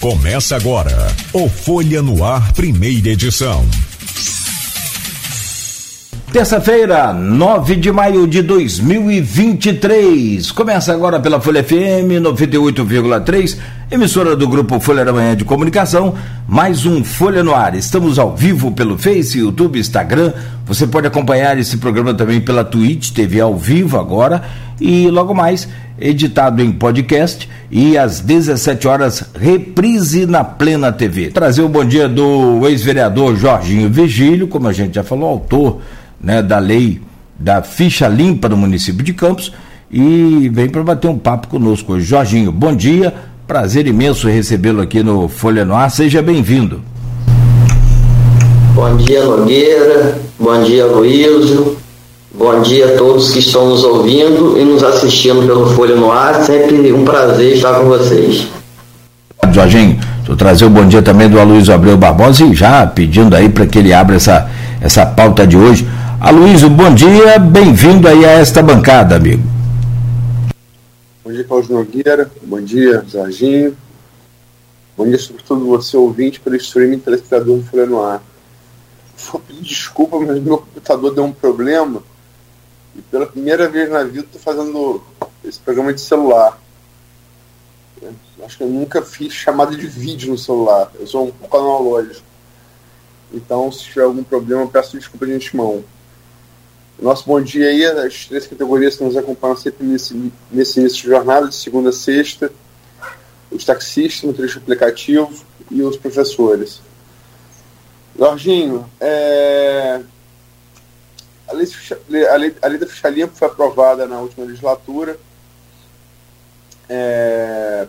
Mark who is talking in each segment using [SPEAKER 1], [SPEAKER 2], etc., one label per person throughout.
[SPEAKER 1] Começa agora o Folha no Ar, primeira edição.
[SPEAKER 2] Terça-feira, 9 de maio de 2023. Começa agora pela Folha FM 98,3, emissora do grupo Folha da Manhã de Comunicação. Mais um Folha no Ar. Estamos ao vivo pelo Face, YouTube, Instagram. Você pode acompanhar esse programa também pela Twitch TV ao vivo agora e logo mais editado em podcast e às 17 horas reprise na Plena TV. Trazer o bom dia do ex-vereador Jorginho Vigílio, como a gente já falou, autor né, da lei da ficha limpa do município de Campos e vem para bater um papo conosco. Jorginho, bom dia, prazer imenso recebê-lo aqui no Folha no Ar, seja bem-vindo.
[SPEAKER 3] Bom dia, Nogueira, bom dia, Luísio, Bom dia a todos que estão nos ouvindo e nos assistindo pelo Folha no Ar. Sempre um prazer estar com vocês.
[SPEAKER 2] Jorginho, vou trazer o bom dia também do Aloysio Abreu Barbosa e já pedindo aí para que ele abra essa, essa pauta de hoje. Aloysio, bom dia, bem-vindo aí a esta bancada, amigo.
[SPEAKER 4] Bom dia, Paulo Nogueira, bom dia, Jorginho. Bom dia, sobretudo você, ouvinte, pelo streaming telespectador do Folha no Ar. Vou pedir desculpa, mas meu computador deu um problema e pela primeira vez na vida estou fazendo esse programa de celular. Acho que eu nunca fiz chamada de vídeo no celular. Eu sou um pouco analógico. Então, se tiver algum problema, peço desculpa de antemão. Nosso bom dia aí, as três categorias que nos acompanham sempre nesse, nesse início de jornada, de segunda a sexta: os taxistas, no trecho aplicativo e os professores. Jorginho, é, a lei, a lei, a lei da ficha limpa foi aprovada na última legislatura. É,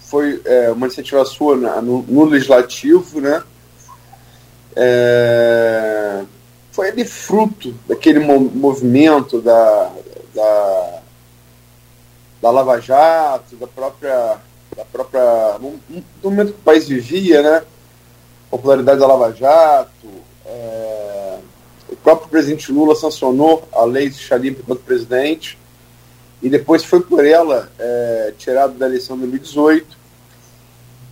[SPEAKER 4] foi é, uma iniciativa sua na, no, no, legislativo, né? É, foi ali fruto daquele movimento da, da, da Lava Jato, da própria, da própria do momento que o país vivia, né? Popularidade da Lava Jato, é, próprio presidente Lula sancionou a lei de Xalimpa enquanto presidente e depois foi por ela é, tirado da eleição de 2018.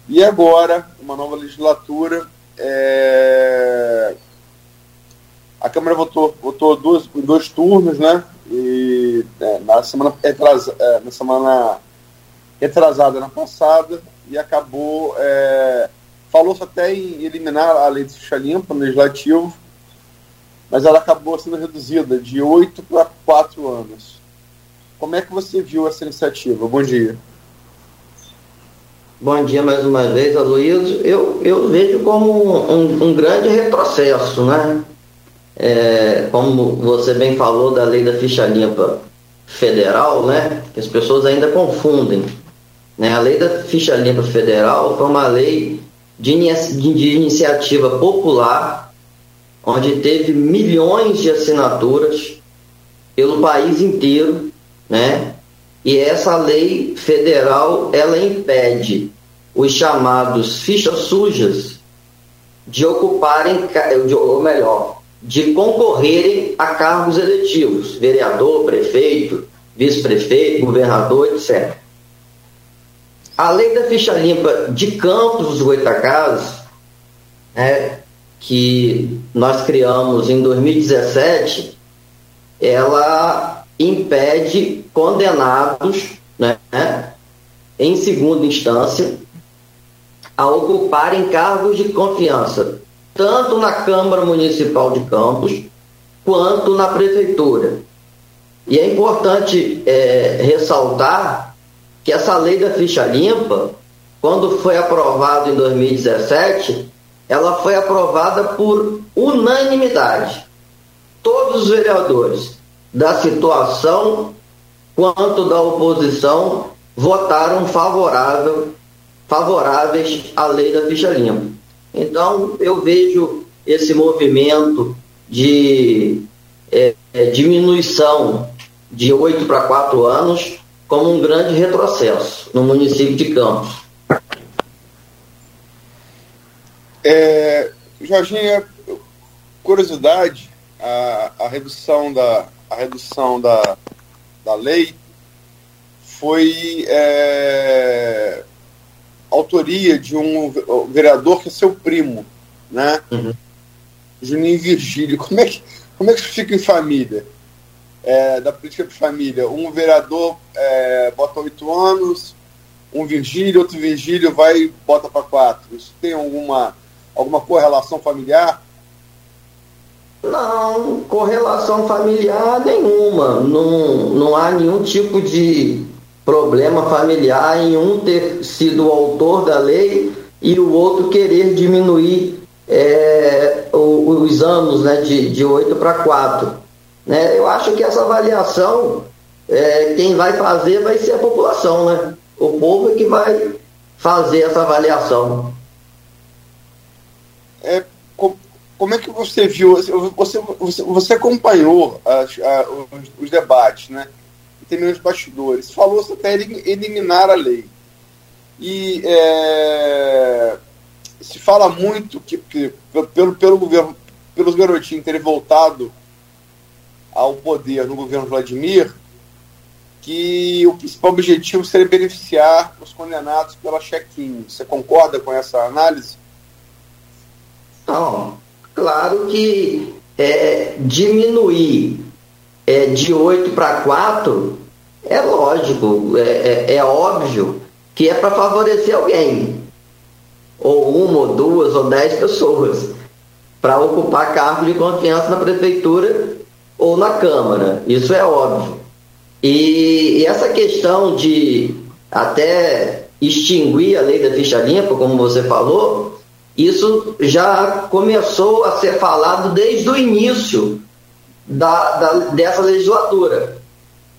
[SPEAKER 4] E agora, uma nova legislatura, é, a Câmara votou, votou dois, em dois turnos, né? E é, na semana, retrasa, é, na semana retrasada, na passada, e acabou. É, Falou-se até em eliminar a lei de ficha limpa no legislativo, mas ela acabou sendo reduzida de oito para quatro anos. Como é que você viu essa iniciativa? Bom dia.
[SPEAKER 3] Bom dia mais uma vez, Aloysio. Eu, eu vejo como um, um grande retrocesso, né? É, como você bem falou da lei da ficha limpa federal, né? Que as pessoas ainda confundem. Né? A lei da ficha limpa federal foi uma lei de, de iniciativa popular onde teve milhões de assinaturas pelo país inteiro, né? E essa lei federal ela impede os chamados fichas sujas de ocuparem, ou melhor, de concorrerem a cargos eletivos, vereador, prefeito, vice-prefeito, governador, etc. A lei da ficha limpa de Campos dos Goitacazes, né, que nós criamos em 2017, ela impede condenados, né, em segunda instância, a ocuparem cargos de confiança, tanto na Câmara Municipal de Campos quanto na Prefeitura. E é importante é, ressaltar que essa lei da ficha limpa, quando foi aprovada em 2017, ela foi aprovada por unanimidade. Todos os vereadores da situação quanto da oposição votaram favorável, favoráveis à lei da ficha limpa. Então, eu vejo esse movimento de é, é, diminuição de oito para quatro anos como um grande retrocesso no município de Campos.
[SPEAKER 4] É, Jorginho, curiosidade, a, a redução da a redução da, da lei foi é, autoria de um vereador que é seu primo, né? Uhum. Juninho Virgílio. Como é que, como é que isso fica em família? É, da política de família. Um vereador é, bota oito anos, um Virgílio, outro Virgílio vai e bota para quatro. Isso tem alguma, alguma correlação familiar?
[SPEAKER 3] Não, correlação familiar nenhuma. Não, não há nenhum tipo de problema familiar em um ter sido o autor da lei e o outro querer diminuir é, os anos né, de, de 8 para 4. Né? Eu acho que essa avaliação, é, quem vai fazer vai ser a população, né? O povo é que vai fazer essa avaliação.
[SPEAKER 4] É, como é que você viu, você, você, você acompanhou as, a, os, os, debates, né? Tem meus bastidores. Falou-se até eliminar a lei. E é, se fala muito que, que, pelo, pelo governo, pelos garotinhos terem voltado ao poder no governo Vladimir, que o principal objetivo seria beneficiar os condenados pela check-in. Você concorda com essa análise?
[SPEAKER 3] Não Claro que é, diminuir é, de 8 para 4 é lógico, é, é, é óbvio que é para favorecer alguém, ou uma, ou duas, ou dez pessoas, para ocupar cargo de confiança na prefeitura ou na Câmara. Isso é óbvio. E, e essa questão de até extinguir a lei da ficha limpa, como você falou, isso já começou a ser falado desde o início da, da, dessa legislatura.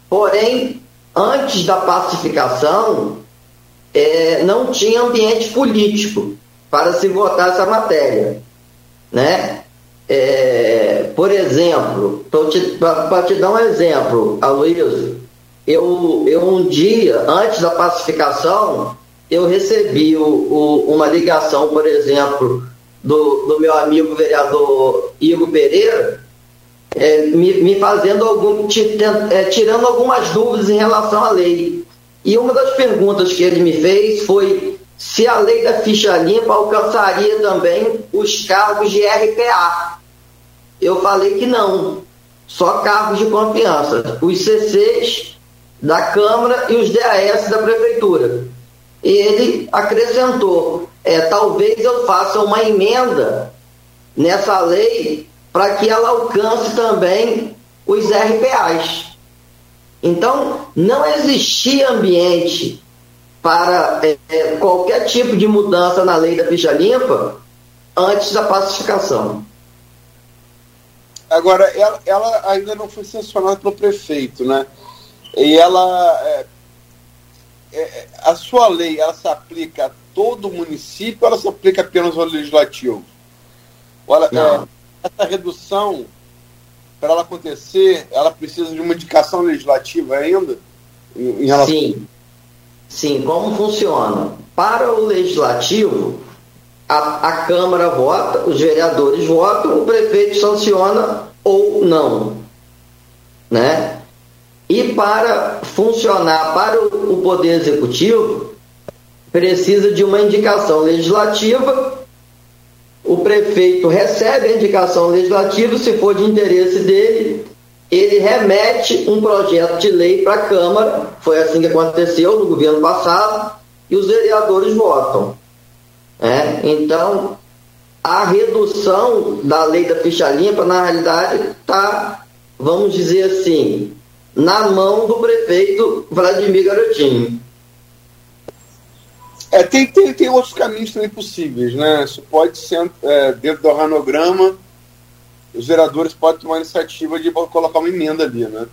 [SPEAKER 3] Porém, antes da pacificação, é, não tinha ambiente político para se votar essa matéria. Né? É, por exemplo, para te, dar um exemplo, Aloysio, eu, eu um dia, antes da pacificação, eu recebi o, o, uma ligação, por exemplo, do, do meu amigo vereador Igor Pereira, é, me, me, fazendo algum, é, tirando algumas dúvidas em relação à lei. E uma das perguntas que ele me fez foi se a lei da ficha limpa alcançaria também os cargos de RPA. Eu falei que não, só cargos de confiança, os CCs da Câmara e os DAS da Prefeitura ele acrescentou: é, talvez eu faça uma emenda nessa lei para que ela alcance também os RPAs. Então, não existia ambiente para é, é, qualquer tipo de mudança na lei da ficha limpa antes da pacificação.
[SPEAKER 4] Agora, ela, ela ainda não foi sancionada pelo prefeito, né? E ela, é, é, a sua lei ela se aplica a todo o município ou ela se aplica apenas ao legislativo? Olha, é, essa redução, para ela acontecer, ela precisa de uma indicação legislativa ainda?
[SPEAKER 3] Em, em relação... Sim. Sim, como funciona? Para o legislativo, a, a Câmara vota, os vereadores votam, o prefeito sanciona ou não. Né? E para funcionar para o Poder Executivo, precisa de uma indicação legislativa. O prefeito recebe a indicação legislativa, se for de interesse dele, ele remete um projeto de lei para a Câmara. Foi assim que aconteceu no governo passado, e os vereadores votam. É? Então, a redução da lei da ficha limpa, na realidade, está, vamos dizer assim, na mão do prefeito Vladimir Garotinho.
[SPEAKER 4] É, tem, tem, tem outros caminhos também possíveis, né? Isso pode ser é, dentro do organograma, os vereadores podem tomar a iniciativa de colocar uma emenda ali, né?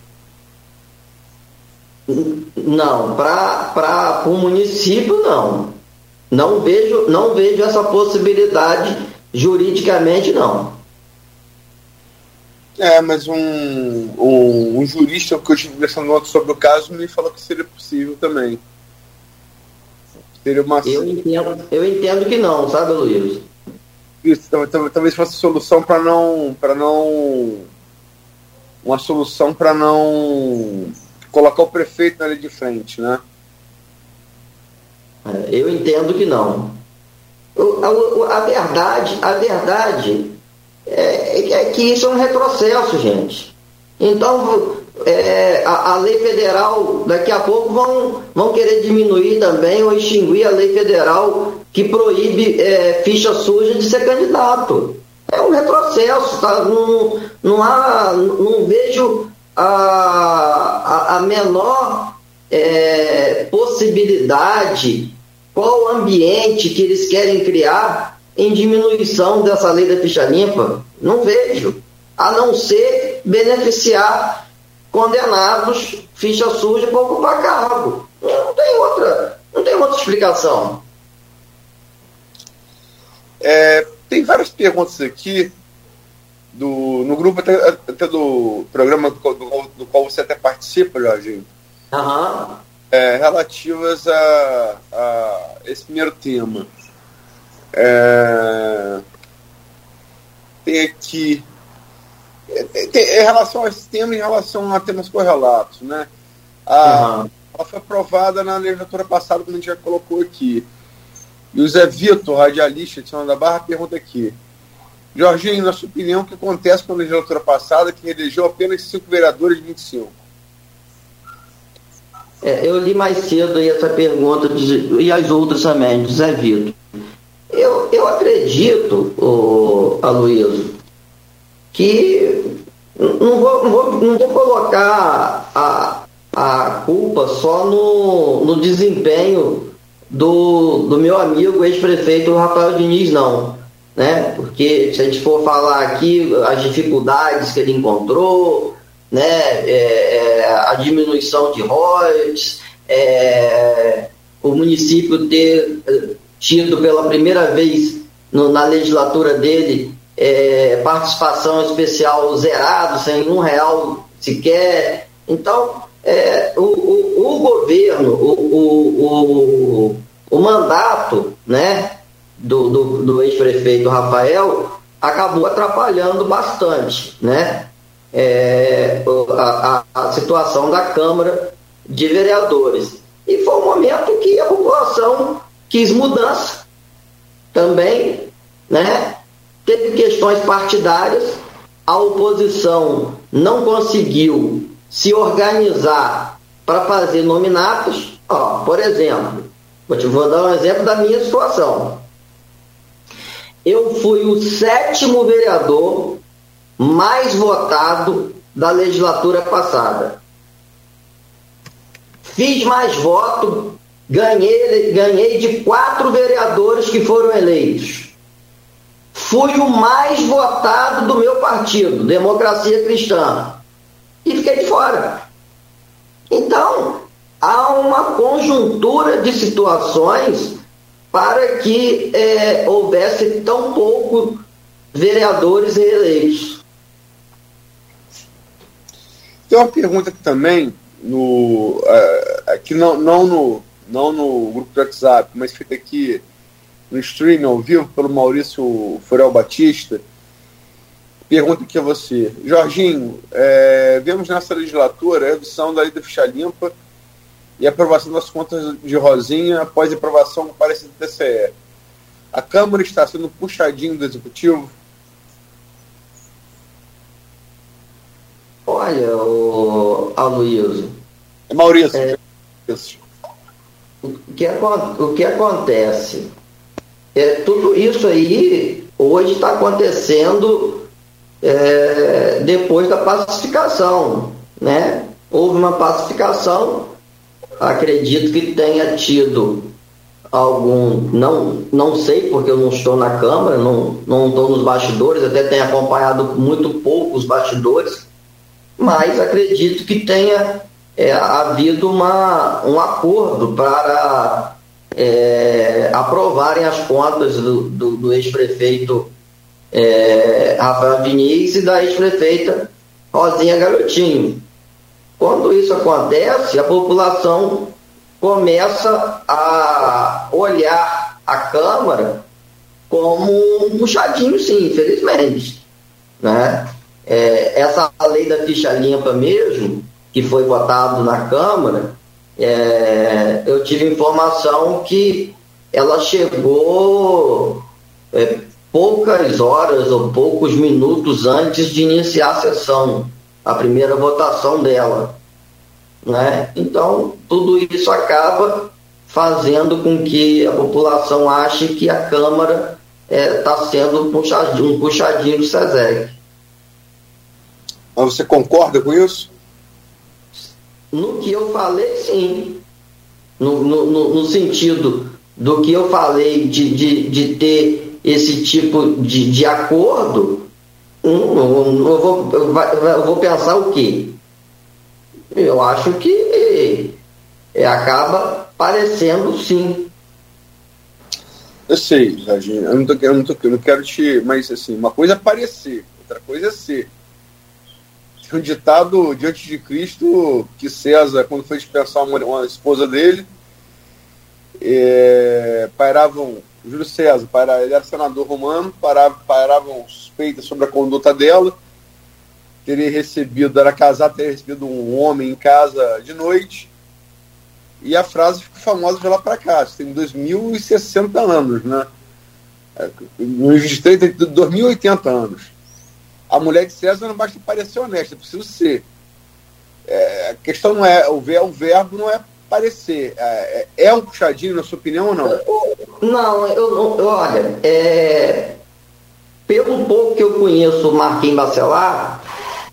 [SPEAKER 3] Não, para o município não. Não vejo, não vejo essa possibilidade juridicamente não.
[SPEAKER 4] É, mas um, um, um jurista que eu estive conversando sobre o caso me falou que seria possível também.
[SPEAKER 3] Seria uma. Eu entendo, eu entendo que não, sabe, Luiz?
[SPEAKER 4] Isso, talvez, fosse solução para não. para não. Uma solução para não colocar o prefeito na linha de frente, né?
[SPEAKER 3] É, eu entendo que não. A, a verdade, a verdade é, é, que isso é um retrocesso, gente. Então, é, a, a, lei federal, daqui a pouco vão, vão querer diminuir também ou extinguir a lei federal que proíbe é, ficha suja de ser candidato. É um retrocesso, tá? não, não, há, não vejo a, a, a menor é, possibilidade, qual o ambiente que eles querem criar em diminuição dessa lei da ficha limpa. Não vejo. A não ser beneficiar condenados, ficha suja para ocupar cargo. Não tem outra, não tem outra explicação.
[SPEAKER 4] É, tem várias perguntas aqui do, no grupo até, até do programa do, do, do, qual você até participa, Jorginho,
[SPEAKER 3] uhum.
[SPEAKER 4] é, relativas a, a, esse primeiro tema. É, tem aqui é, tem, em relação a esse tema, em relação a temas correlatos, né? A, uhum. Ela foi aprovada na legislatura passada, como a gente já colocou aqui. E o Zé Vitor, radialista de São da Barra, pergunta aqui. Jorginho, na sua opinião, o que acontece com a legislatura passada que elegeu apenas cinco vereadores de 25?
[SPEAKER 3] É, eu li mais cedo aí essa pergunta de, e as outras também, do Zé Vitor. Eu, eu acredito, o Aloysio, que não vou, não vou, não vou colocar a, a culpa só no, no desempenho do, do meu amigo ex-prefeito Rafael Diniz, não. Né? Porque se a gente for falar aqui as dificuldades que ele encontrou, né? É, é, a diminuição de royalties, é, o município ter tido pela primeira vez no, na legislatura dele é, participação especial zerado, sem um real sequer. Então, é, o, o, o, governo, o, o, mandato né, do, do, do ex-prefeito Rafael acabou atrapalhando bastante né, é, a, a situação da Câmara de Vereadores. E foi um momento que a população quis mudança também, né? Teve questões partidárias, a oposição não conseguiu se organizar para fazer nominatos, ó, por exemplo, vou te vou dar um exemplo da minha situação. Eu fui o sétimo vereador mais votado da legislatura passada. Fiz mais voto, ganhei, ganhei de quatro vereadores que foram eleitos. Fui o mais votado do meu partido, Democracia Cristã e fiquei de fora. Então, há uma conjuntura de situações para que é, houvesse tão pouco vereadores reeleitos.
[SPEAKER 4] Tem uma pergunta aqui também, no, uh, aqui não, não, no, não no grupo do WhatsApp, mas feita aqui no streaming ao vivo pelo Maurício Furel Batista Pergunta aqui a você. Jorginho, é, vemos nessa legislatura a redução da lei da ficha limpa e a aprovação das contas de Rosinha após a aprovação do parecer do TCE. A Câmara está sendo puxadinho do Executivo?
[SPEAKER 3] Olha, o Aloysio.
[SPEAKER 4] É Maurício. É,
[SPEAKER 3] o, que, o que acontece? É, tudo isso aí hoje está acontecendo é, depois da pacificação. Né? Houve uma pacificação, acredito que tenha tido algum, não, não sei porque eu não estou na Câmara, não, não estou nos bastidores, até tenho acompanhado muito pouco os bastidores, mas acredito que tenha é, havido uma, um acordo para é, aprovarem as contas do, do, do ex-prefeito é, Rafael Diniz e da ex-prefeita Rosinha Garotinho. Quando isso acontece, a população começa a olhar a Câmara como um puxadinho, sim, infelizmente. Né? É, essa lei da ficha limpa mesmo, que foi votado na Câmara, é, eu tive informação que ela chegou é, poucas horas ou poucos minutos antes de iniciar a sessão, a primeira votação dela. Né? Então, tudo isso acaba fazendo com que a população ache que a Câmara está é, tá sendo puxadinho, um puxadinho do SESEC.
[SPEAKER 4] Mas você concorda com isso?
[SPEAKER 3] No que eu falei, sim. No, no, no sentido do que eu falei de, de, de ter esse tipo de, de acordo, hum, eu, vou, eu vou pensar o quê? Eu acho que é, acaba parecendo sim.
[SPEAKER 4] Eu sei, Jardim, eu não, tô, eu, não tô, eu não quero te. Mas assim, uma coisa é parecer, outra coisa é ser. Tem um ditado diante de Cristo que César, quando foi dispensar uma, uma esposa dele, é, pairavam, Júlio César, pairava, ele era senador romano, pairavam, pairavam suspeitas sobre a conduta dela, teria recebido, era casado, teria recebido um homem em casa de noite, e a frase ficou famosa de lá para cá, tem 2060 anos, né? No registro tem 2080 anos. A mulher de César não basta parecer honesta, é preciso ser. É, a questão não é, o, ver, o verbo não é parecer. É, é, é um puxadinho, na sua opinião, ou não?
[SPEAKER 3] Não, eu, eu olha, é, pelo pouco que eu conheço o Marquinhos Bacelar,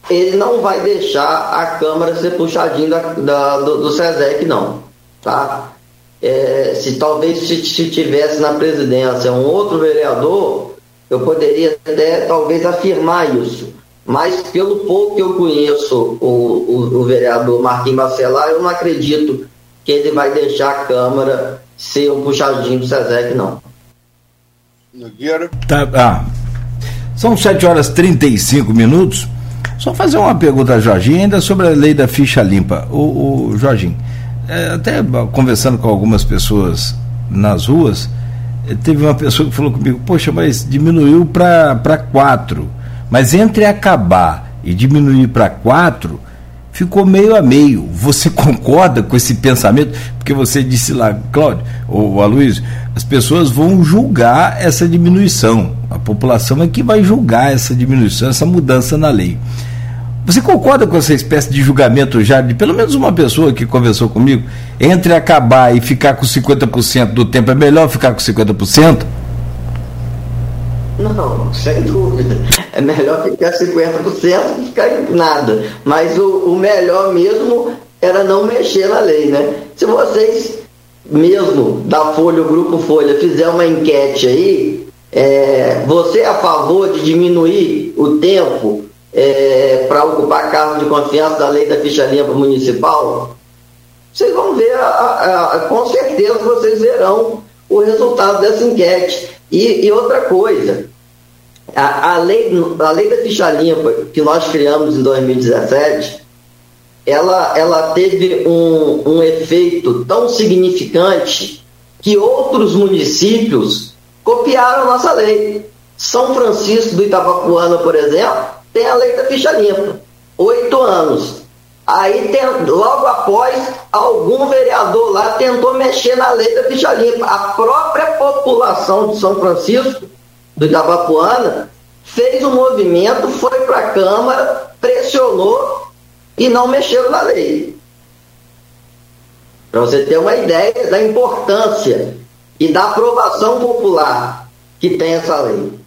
[SPEAKER 3] ele não vai deixar a Câmara ser puxadinho da, da do, do SESEC, não. Tá? É, se talvez se, se tivesse na presidência um outro vereador, eu poderia até talvez afirmar isso. Mas pelo pouco que eu conheço o, o, o vereador Marquinhos Bacelar, eu não acredito que ele vai deixar a Câmara ser um puxadinho do SESEC, não.
[SPEAKER 2] Nogueira. Tá, ah, são 7 horas e 35 minutos. Só fazer uma pergunta a Jorginho, ainda sobre a lei da ficha limpa. O, o Jorginho, é, até conversando com algumas pessoas nas ruas, teve uma pessoa que falou comigo, poxa, mas diminuiu para quatro. Mas entre acabar e diminuir para quatro, ficou meio a meio. Você concorda com esse pensamento? Porque você disse lá, Cláudio, ou Aloysio, as pessoas vão julgar essa diminuição. A população é que vai julgar essa diminuição, essa mudança na lei. Você concorda com essa espécie de julgamento já de pelo menos uma pessoa que conversou comigo? Entre acabar e ficar com 50% do tempo, é melhor ficar com 50%?
[SPEAKER 3] Não, sem dúvida. É melhor ficar 50% do que ficar em nada. Mas o, o melhor mesmo era não mexer na lei, né? Se vocês, mesmo da Folha, o Grupo Folha, fizer uma enquete aí, é, você é a favor de diminuir o tempo é, para ocupar cargo de confiança da lei da ficha limpa municipal? Vocês vão ver, a, a, a, com certeza vocês verão o resultado dessa enquete. E, e outra coisa, a, lei, a lei da ficha limpa que nós criamos em 2017, ela, ela teve um, um efeito tão significante que outros municípios copiaram a nossa lei. São Francisco do Itabapuana, por exemplo, tem a lei da ficha limpa. Oito anos. Aí, tem, logo após, algum vereador lá tentou mexer na lei da ficha limpa. A própria população de São Francisco, do Itabapuana, fez um movimento, foi para a Câmara, pressionou e não mexeu na lei. Para você ter uma ideia da importância e da aprovação popular que tem essa lei.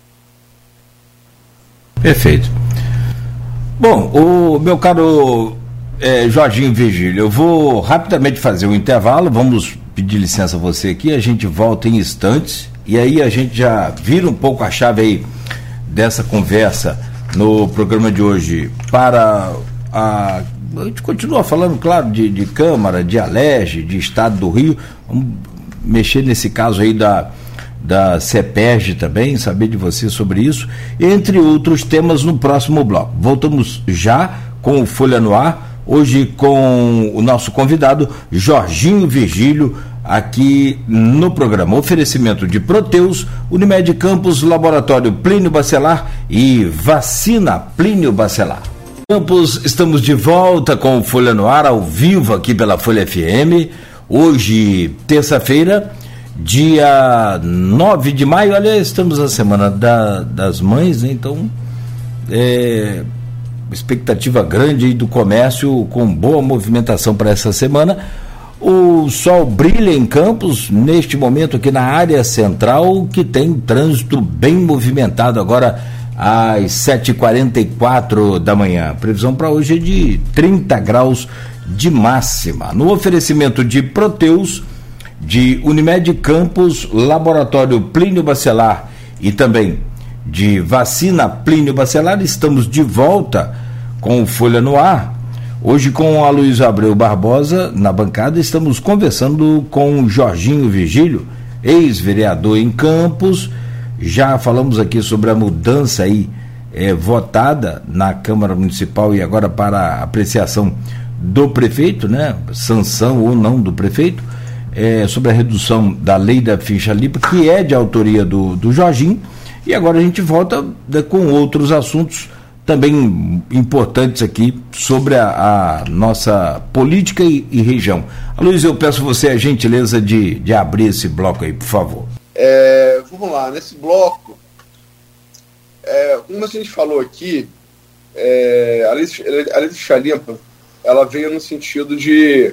[SPEAKER 2] Perfeito. Bom, o meu caro é, Jorginho Virgílio, eu vou rapidamente fazer um intervalo, vamos pedir licença a você aqui, a gente volta em instantes e aí a gente já vira um pouco a chave aí dessa conversa no programa de hoje para a. A gente continua falando, claro, de, de Câmara, de Alege, de Estado do Rio. Vamos mexer nesse caso aí da, da CEPERG também, saber de você sobre isso, entre outros temas no próximo bloco. Voltamos já com o Folha no Ar, hoje com o nosso convidado Jorginho Virgílio, aqui no programa. Oferecimento de Proteus, Unimed Campos, Laboratório Plínio Bacelar e Vacina Plínio Bacelar. Campos, estamos de volta com o Folha no Ar, ao vivo aqui pela Folha FM. Hoje, terça-feira, dia 9 de maio. Olha, estamos na semana da, das mães, né? então, é, expectativa grande do comércio com boa movimentação para essa semana. O sol brilha em Campos, neste momento aqui na área central, que tem trânsito bem movimentado agora às 7h44 da manhã. Previsão para hoje é de 30 graus de máxima. No oferecimento de Proteus, de Unimed Campos, Laboratório Plínio Bacelar e também de Vacina Plínio Bacelar, estamos de volta com o Folha no Ar. Hoje com a Luiz Abreu Barbosa na bancada, estamos conversando com o Jorginho Vigílio, ex-vereador em Campos, já falamos aqui sobre a mudança aí é, votada na Câmara Municipal e agora para apreciação do prefeito, né? Sanção ou não do prefeito, é, sobre a redução da lei da ficha limpa, que é de autoria do, do Jorginho. E agora a gente volta né, com outros assuntos também importantes aqui sobre a, a nossa política e, e, região. Luiz, eu peço você a gentileza de, de abrir esse bloco aí, por favor.
[SPEAKER 4] É, vamos lá, nesse bloco, é, como a gente falou aqui, é, a lei, de Chalimpa, ela veio no sentido de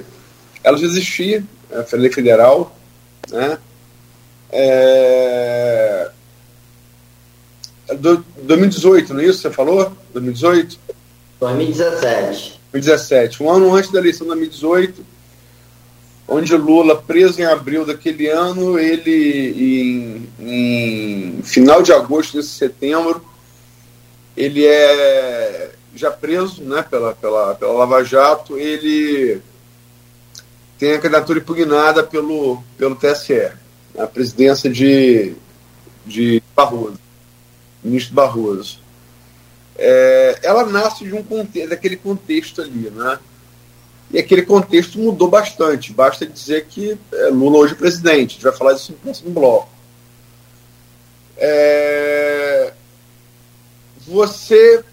[SPEAKER 4] ela já existia, a lei federal, né? É, do, 2018, não é isso? Você falou? 2018?
[SPEAKER 3] 2017.
[SPEAKER 4] 2017, um ano antes da eleição de 2018, onde Lula, preso em abril daquele ano, ele, em, em final de agosto desse setembro, ele é já preso né, pela, pela, pela Lava Jato, ele tem a candidatura impugnada pelo, pelo TSE, a presidência de, de Barroso, ministro Barroso. É, ela nasce de um contexto, daquele contexto ali, né? E aquele contexto mudou bastante. Basta dizer que é, Lula hoje é presidente. A gente vai falar disso no próximo bloco. É... Você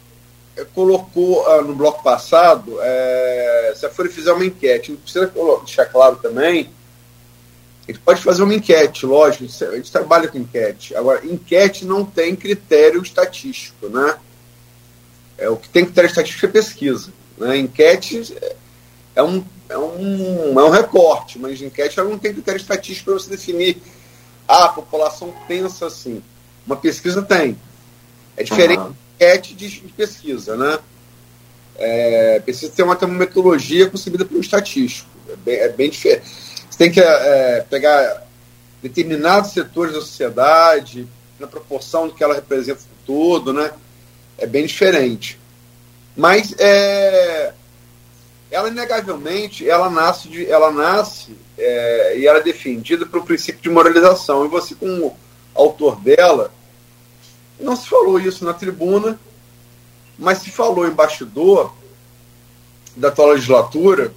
[SPEAKER 4] colocou ah, no bloco passado, é... se a Folha fizer uma enquete, precisa deixar claro também, a gente pode fazer uma enquete, lógico, a gente trabalha com enquete. Agora, enquete não tem critério estatístico, né? É, o que tem critério estatístico é pesquisa. Né? Enquete é um, é um, é um recorte, mas enquete ela não tem critério estatístico para você definir ah, a população pensa assim. Uma pesquisa tem. É diferente uhum. Enquete de, pesquisa, né? É, precisa ter uma, metodologia concebida pelo estatístico. É bem, é bem diferente. Você tem que é, pegar determinados setores da sociedade, na proporção do que ela representa todo, né? É bem diferente. Mas é, ela inegavelmente ela nasce de, ela nasce é, e ela é defendida pelo princípio de moralização e você como autor dela não se falou isso na tribuna mas se falou em bastidor da atual legislatura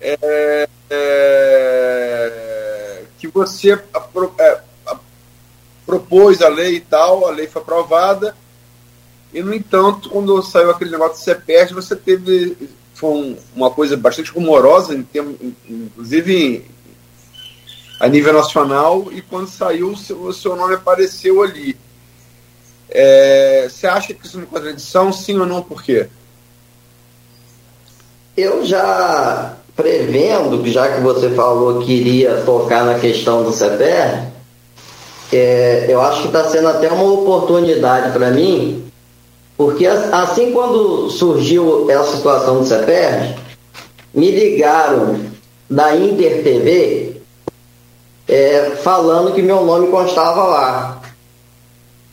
[SPEAKER 4] é, é, que você apro, é, propôs a lei e tal a lei foi aprovada e no entanto quando saiu aquele negócio de CEPES você teve foi um, uma coisa bastante rumorosa, em termos, inclusive a nível nacional, e quando saiu, o seu, o seu nome apareceu ali. É, você acha que isso é uma contradição, sim ou não? Por quê?
[SPEAKER 3] Eu já prevendo, já que você falou que iria tocar na questão do CPR, é, eu acho que está sendo até uma oportunidade para mim porque assim quando surgiu essa situação do CEPERD, me ligaram da Inter TV é, falando que meu nome constava lá.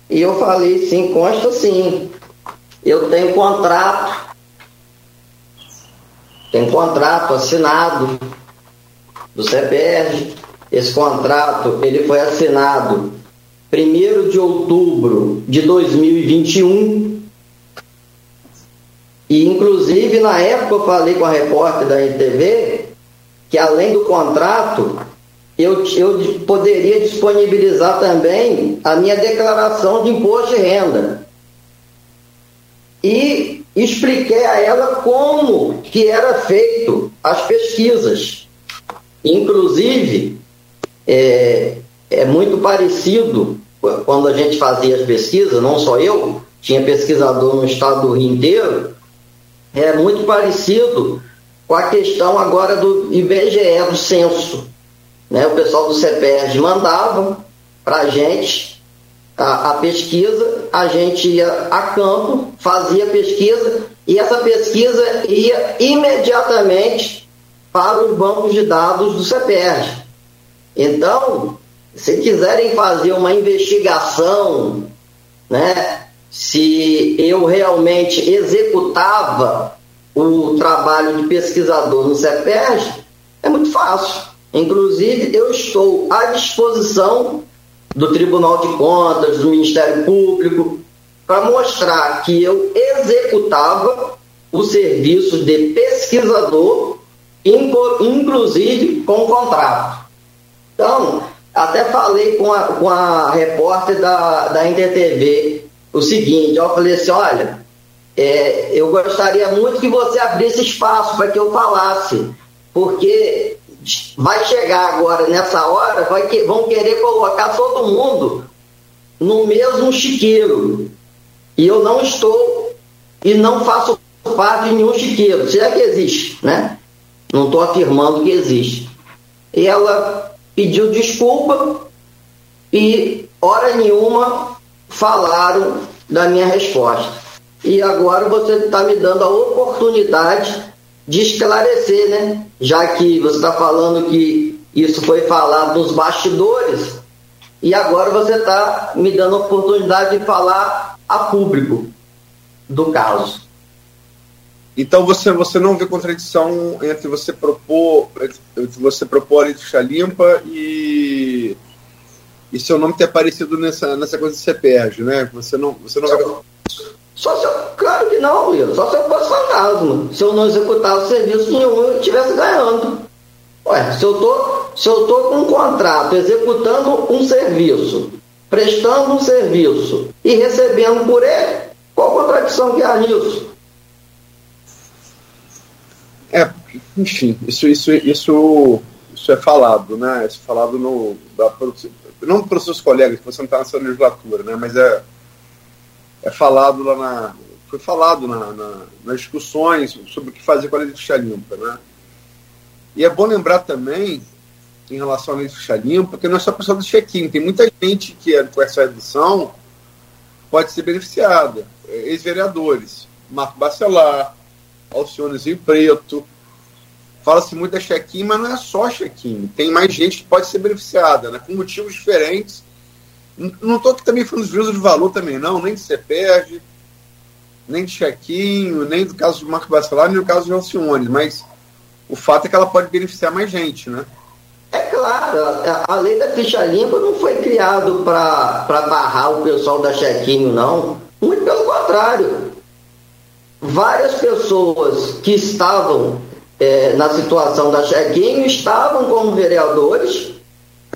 [SPEAKER 3] E eu falei, sim, consta sim. Eu tenho contrato, tenho contrato assinado do CPR. Esse contrato ele foi assinado 1 de outubro de 2021 e, inclusive, na época eu falei com a repórter da NTV que, além do contrato, eu, eu poderia disponibilizar também a minha declaração de imposto de renda. e expliquei a ela como que era feito as pesquisas. Inclusive, é, é muito parecido quando a gente fazia as pesquisas, não só eu, tinha pesquisador no estado do Rio inteiro, é muito parecido com a questão agora do IBGE, do censo. Né? O pessoal do CEPERG mandava para a gente a, pesquisa, a gente ia a campo, fazia pesquisa e essa pesquisa ia imediatamente para os bancos de dados do CEPERG. Então, se quiserem fazer uma investigação, né, se eu realmente executava o trabalho de pesquisador no CEPERG, é muito fácil. Inclusive, eu estou à disposição do Tribunal de Contas, do Ministério Público, para mostrar que eu executava o serviço de pesquisador, inclusive com contrato. Então, até falei com a, com a repórter da, da InterTV o seguinte, eu falei assim, olha, é, eu gostaria muito que você abrisse espaço para que eu falasse, porque vai chegar agora nessa hora, vai que, vão querer colocar todo mundo no mesmo chiqueiro. E eu não estou e não faço parte de nenhum chiqueiro. Se é que existe, né? Não estou afirmando que existe. E ela pediu desculpa e hora nenhuma falaram da minha resposta e agora você está me dando a oportunidade de esclarecer, né? Já que você está falando que isso foi falado nos bastidores, e agora você está me dando a oportunidade de falar a público do caso.
[SPEAKER 4] Então você, você não vê contradição entre você propor entre você propor a ficha limpa e, e seu nome ter aparecido nessa, nessa coisa de CPERG, né? Você não, você não vê
[SPEAKER 3] só se eu, claro que não, Will. Só se eu fosse fantasma. Se eu não executasse serviço nenhum, eu estivesse ganhando. Ué, se eu tô, se eu tô com um contrato executando um serviço, prestando um serviço e recebendo por ele, qual contradição que há nisso?
[SPEAKER 4] É, enfim, isso, isso, isso, isso é falado, né? Isso é falado no. Da, não para os seus colegas, que você não está nessa legislatura, né? Mas é é falado lá na. Foi falado na, na, nas discussões sobre o que fazer com a lei de ficha limpa. Né? E é bom lembrar também, em relação à lei de ficha limpa, que não é só a pessoa do check-in. Tem muita gente que é, com essa redução pode ser beneficiada. Ex-vereadores, Marco Bacelar, Alcione Rio Preto. Fala-se muito da check-in, mas não é só check-in. Tem mais gente que pode ser beneficiada, né? com motivos diferentes não estou também falando de juízo de valor também, não, nem de CEPERG, nem de chequinho, nem do caso de Marco Bacelar, nem do caso de Alcione, mas o fato é que ela pode beneficiar mais gente, né?
[SPEAKER 3] É claro, a lei da ficha limpa não foi criado para barrar o pessoal da chequinho, não. Muito pelo contrário. Várias pessoas que estavam é, na situação da chequinho estavam como vereadores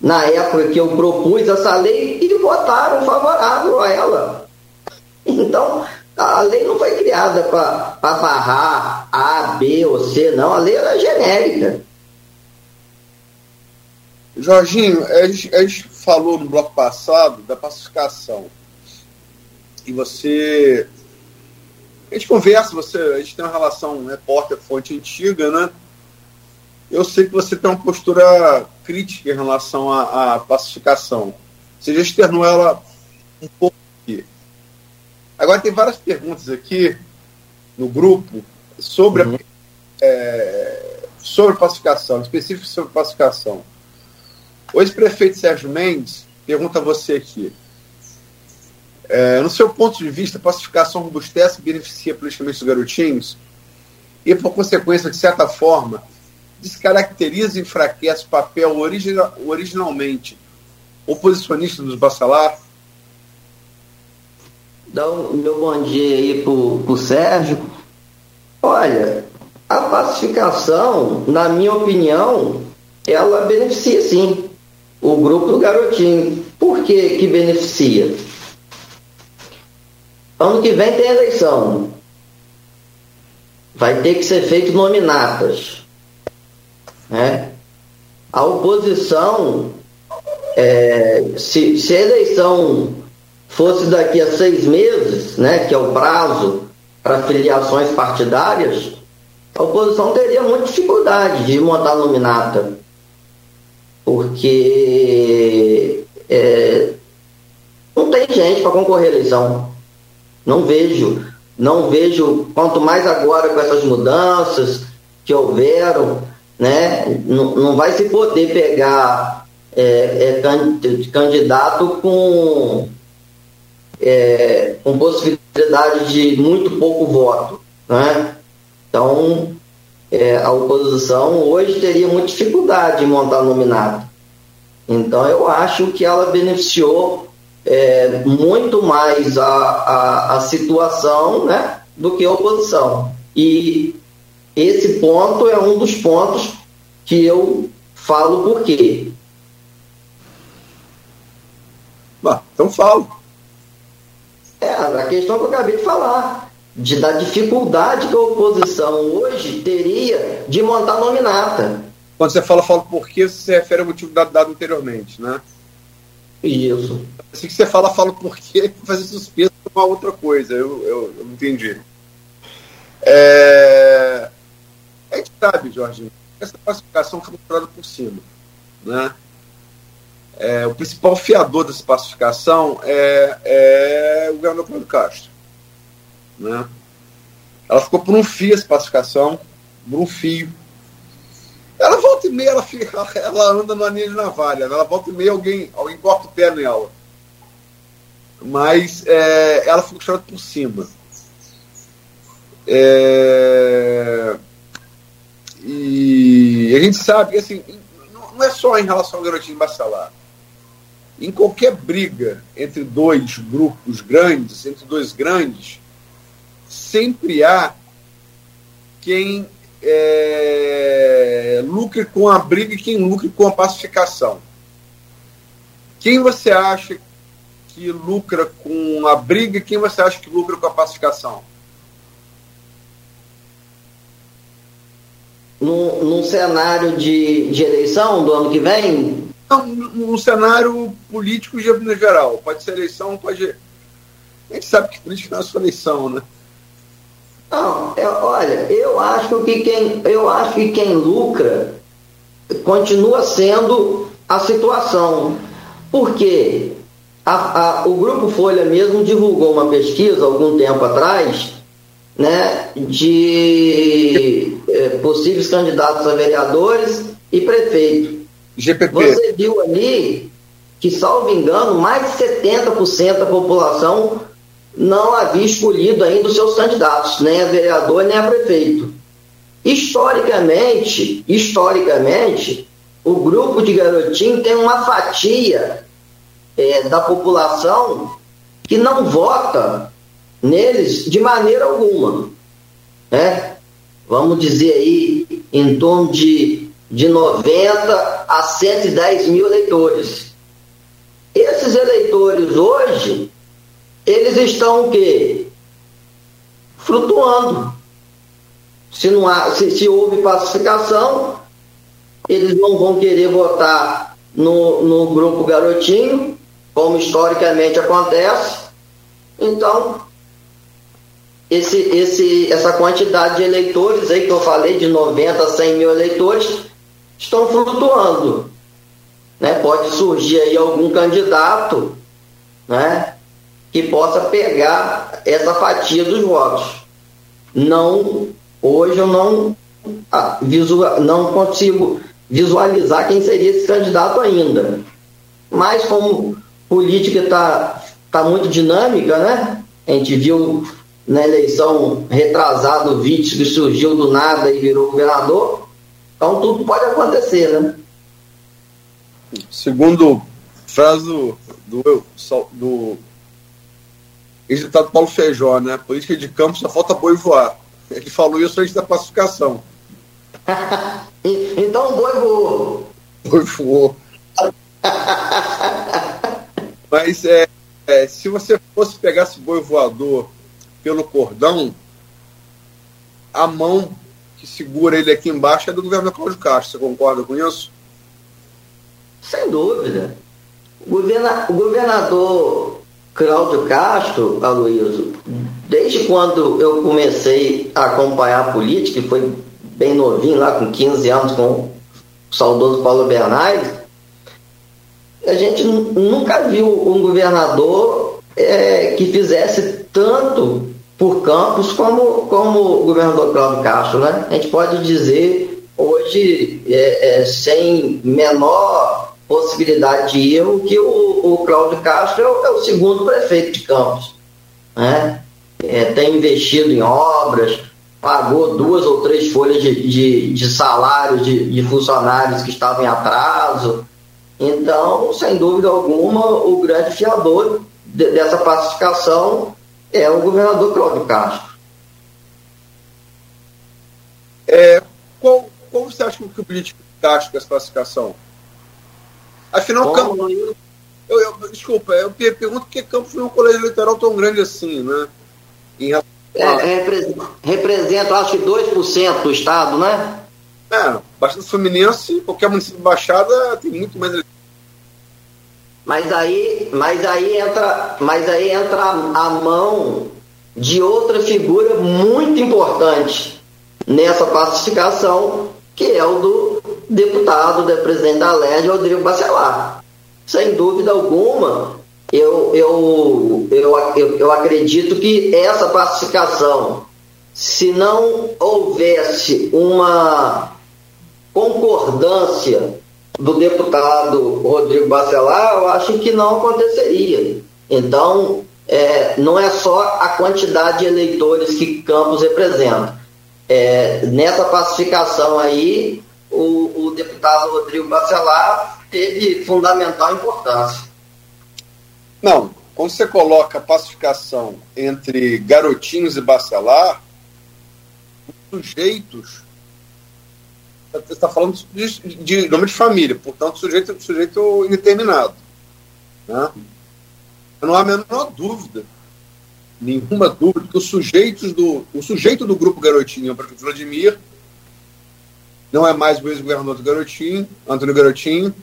[SPEAKER 3] na época que eu propus essa lei e votaram favorável a ela. Então, a lei não foi criada para barrar A, B ou C, não. A lei era genérica.
[SPEAKER 4] Jorginho, a gente, falou no bloco passado da pacificação. E você. A gente conversa, você, a gente tem uma relação repórter-fonte antiga, né? Eu sei que você tem uma postura crítica em relação à, à pacificação. Você já externou ela um pouco aqui. Agora, tem várias perguntas aqui no grupo sobre, uhum. é, sobre pacificação, específico sobre pacificação. O ex-prefeito Sérgio Mendes pergunta a você aqui. É, no seu ponto de vista, a pacificação robustece e beneficia politicamente os garotinhos? E, por consequência, de certa forma, descaracteriza e enfraquece o papel original, originalmente oposicionista dos Bacelar?
[SPEAKER 3] Dá o meu bom dia aí pro, pro Sérgio. Olha, a pacificação, na minha opinião, ela beneficia sim o grupo do garotinho. Por que que beneficia? Ano que vem tem eleição. vai ter que ser feito nominatas. Né? A oposição, é, se, se a eleição fosse daqui a seis meses, né, que é o prazo para filiações partidárias, a oposição teria muita dificuldade de montar nominata, porque é, não tem gente para concorrer à eleição. Não vejo, não vejo, quanto mais agora com essas mudanças que houveram, né, não, não vai se poder pegar é, é, candidato com, é, com possibilidade de muito pouco voto. Né? Então, é, a oposição hoje teria muita dificuldade em montar nominado. Então, eu acho que ela beneficiou é, muito mais a, a, a situação né, do que a oposição. E esse ponto é um dos pontos que eu falo por quê.
[SPEAKER 4] Bah, então falo.
[SPEAKER 3] É, a questão que eu acabei de falar de, da dificuldade que a oposição hoje teria de montar nominata.
[SPEAKER 4] Quando você fala, fala por quê, você se refere ao motivo dado, dado anteriormente, né?
[SPEAKER 3] Isso.
[SPEAKER 4] Assim que você fala, fala por quê, fazer suspenso é uma outra coisa, eu, eu, eu entendi. É... A gente sabe, Jorge, essa pacificação foi mostrada por cima, né? É, o principal fiador dessa pacificação é, é o governador Cláudio Castro. Né? Ela ficou por um fio essa pacificação, por um fio. Ela volta e meia, ela, fica, ela anda na linha de navalha, né? ela volta e meia, alguém, alguém corta o pé nela. Mas é, ela ficou chorando por cima. É, e a gente sabe que assim, não é só em relação ao garotinho Bacelar. Em qualquer briga entre dois grupos grandes, entre dois grandes, sempre há quem é, lucre com a briga e quem lucre com a pacificação. Quem você acha que lucra com a briga e quem você acha que lucra com a pacificação?
[SPEAKER 3] Num, num cenário de, de eleição do ano que vem?
[SPEAKER 4] Não, num cenário político no geral. Pode ser eleição, pode. A gente sabe que política não é só eleição, né?
[SPEAKER 3] Não, eu, olha, eu acho que quem, eu acho que quem lucra continua sendo a situação. Porque a, a, o Grupo Folha mesmo divulgou uma pesquisa algum tempo atrás né, de é, possíveis candidatos a vereadores e prefeito.
[SPEAKER 4] GPP.
[SPEAKER 3] Você viu ali que, salvo engano, mais de 70% da população não havia escolhido ainda os seus candidatos, nem a vereador, nem a prefeito. Historicamente, historicamente, o grupo de garotinho tem uma fatia é, da população que não vota neles de maneira alguma. Né? Vamos dizer aí, em torno de, de 90 a 110 mil eleitores. Esses eleitores hoje eles estão o quê? Flutuando. Se, não há, se, se houve pacificação, eles não vão querer votar no, no grupo garotinho, como historicamente acontece. Então, esse, esse, essa quantidade de eleitores aí que eu falei, de 90 a 100 mil eleitores, estão flutuando. Né? Pode surgir aí algum candidato né? que possa pegar essa fatia dos votos. Não, hoje eu não, ah, visual, não consigo visualizar quem seria esse candidato ainda. Mas como política está tá muito dinâmica, né? A gente viu na eleição retrasada o Vítor que surgiu do nada e virou governador. Então tudo pode acontecer, né?
[SPEAKER 4] Segundo frase do, do, do ex-deputado Paulo Feijó, né? Política de campo só falta boi voar. Ele falou isso antes da pacificação.
[SPEAKER 3] então o boi voou.
[SPEAKER 4] Boi voou. Mas é, é, se você fosse pegar esse boi voador pelo cordão, a mão que segura ele aqui embaixo é do governador Cláudio Castro. Você concorda com isso?
[SPEAKER 3] Sem dúvida. O, governa, o governador Cláudio Castro, Aloysio, desde quando eu comecei a acompanhar a política, e foi bem novinho, lá com 15 anos, com o saudoso Paulo Bernardes, a gente nunca viu um governador é, que fizesse tanto por campos como, como o governador Cláudio Castro. Né? A gente pode dizer hoje, é, é, sem menor possibilidade de erro, que o, o Cláudio Castro é o, é o segundo prefeito de Campos. Né? É, tem investido em obras, pagou duas ou três folhas de, de, de salário de, de funcionários que estavam em atraso. Então, sem dúvida alguma, o grande fiador de, dessa pacificação é o governador Cláudio Castro.
[SPEAKER 4] É, qual, qual você acha que o político Castro dessa pacificação? Afinal, Campos. Eu, eu, desculpa, eu pergunto que Campos foi um colégio eleitoral tão grande assim, né?
[SPEAKER 3] Em é, representa, representa, acho que 2% do Estado, né?
[SPEAKER 4] É, Baixada Fluminense, qualquer município de Baixada tem muito mais
[SPEAKER 3] mas aí, mas aí entra, mas aí entra a mão de outra figura muito importante nessa pacificação, que é o do deputado, do presidente da LERJ, Rodrigo Bacelar. Sem dúvida alguma, eu, eu, eu, eu acredito que essa pacificação, se não houvesse uma concordância do deputado Rodrigo Bacelar, eu acho que não aconteceria. Então, é, não é só a quantidade de eleitores que Campos representa. É, nessa pacificação aí, o, o deputado Rodrigo Bacelar teve fundamental importância.
[SPEAKER 4] Não, quando você coloca a pacificação entre garotinhos e bacelar, os sujeitos está falando de, de, nome de família, portanto, sujeito, sujeito indeterminado. Né? Não há a menor dúvida, nenhuma dúvida, que os sujeitos do, o sujeito do grupo Garotinho o Vladimir, não é mais o ex-governador do Garotinho, Antônio Garotinho,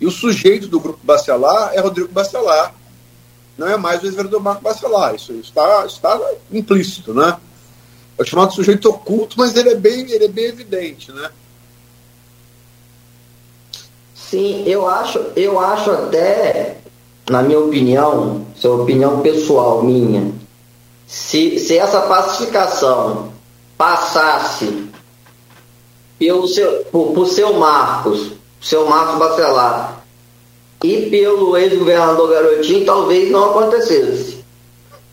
[SPEAKER 4] e o sujeito do grupo Bacelar é Rodrigo Bacelar, não é mais o ex-governador Marco Bacelar. Isso está, está implícito, né? É o chamado sujeito oculto, mas ele é bem, ele é bem evidente, né?
[SPEAKER 3] Sim, eu acho, eu acho até, na minha opinião, isso é opinião pessoal minha, se, se essa pacificação passasse pelo seu, por, por seu Marcos, seu Marcos Bacelar, e pelo ex-governador Garotinho, talvez não acontecesse.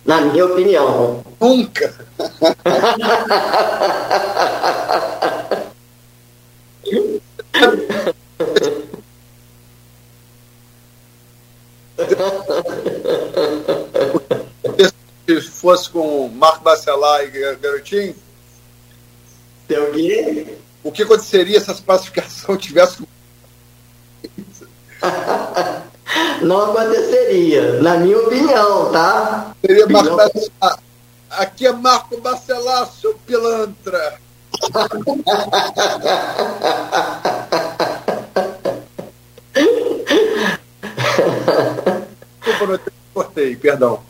[SPEAKER 3] Na minha opinião.
[SPEAKER 4] Nunca! Se fosse com Marco Bacelar e Garotinho?
[SPEAKER 3] Tem alguém?
[SPEAKER 4] O que aconteceria se essa pacificação tivesse.
[SPEAKER 3] Não aconteceria, na minha opinião, tá?
[SPEAKER 4] Seria Marco Bacelar. Aqui é Marco Bacelar, seu pilantra. Desculpa, eu te cortei, perdão.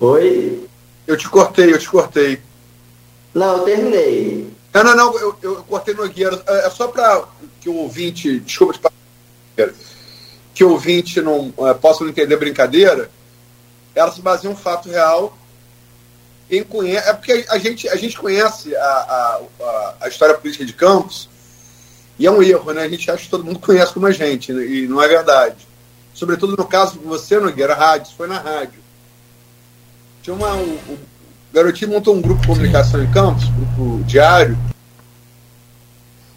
[SPEAKER 3] Oi?
[SPEAKER 4] Eu te cortei, eu te cortei.
[SPEAKER 3] Não, eu terminei.
[SPEAKER 4] Não, não, não, eu, eu cortei no Nogueira. É, é só para que o ouvinte, desculpa que o ouvinte não é, possa não entender brincadeira, ela se baseia em um fato real. Conhece, é porque a gente, a gente conhece a, a, a história política de Campos e é um erro, né? A gente acha que todo mundo conhece como a gente, né? e não é verdade. Sobretudo no caso de você, Nogueira, rádio, foi na rádio. Tinha uma. O, o Garotinho montou um grupo de comunicação em Campos, grupo diário,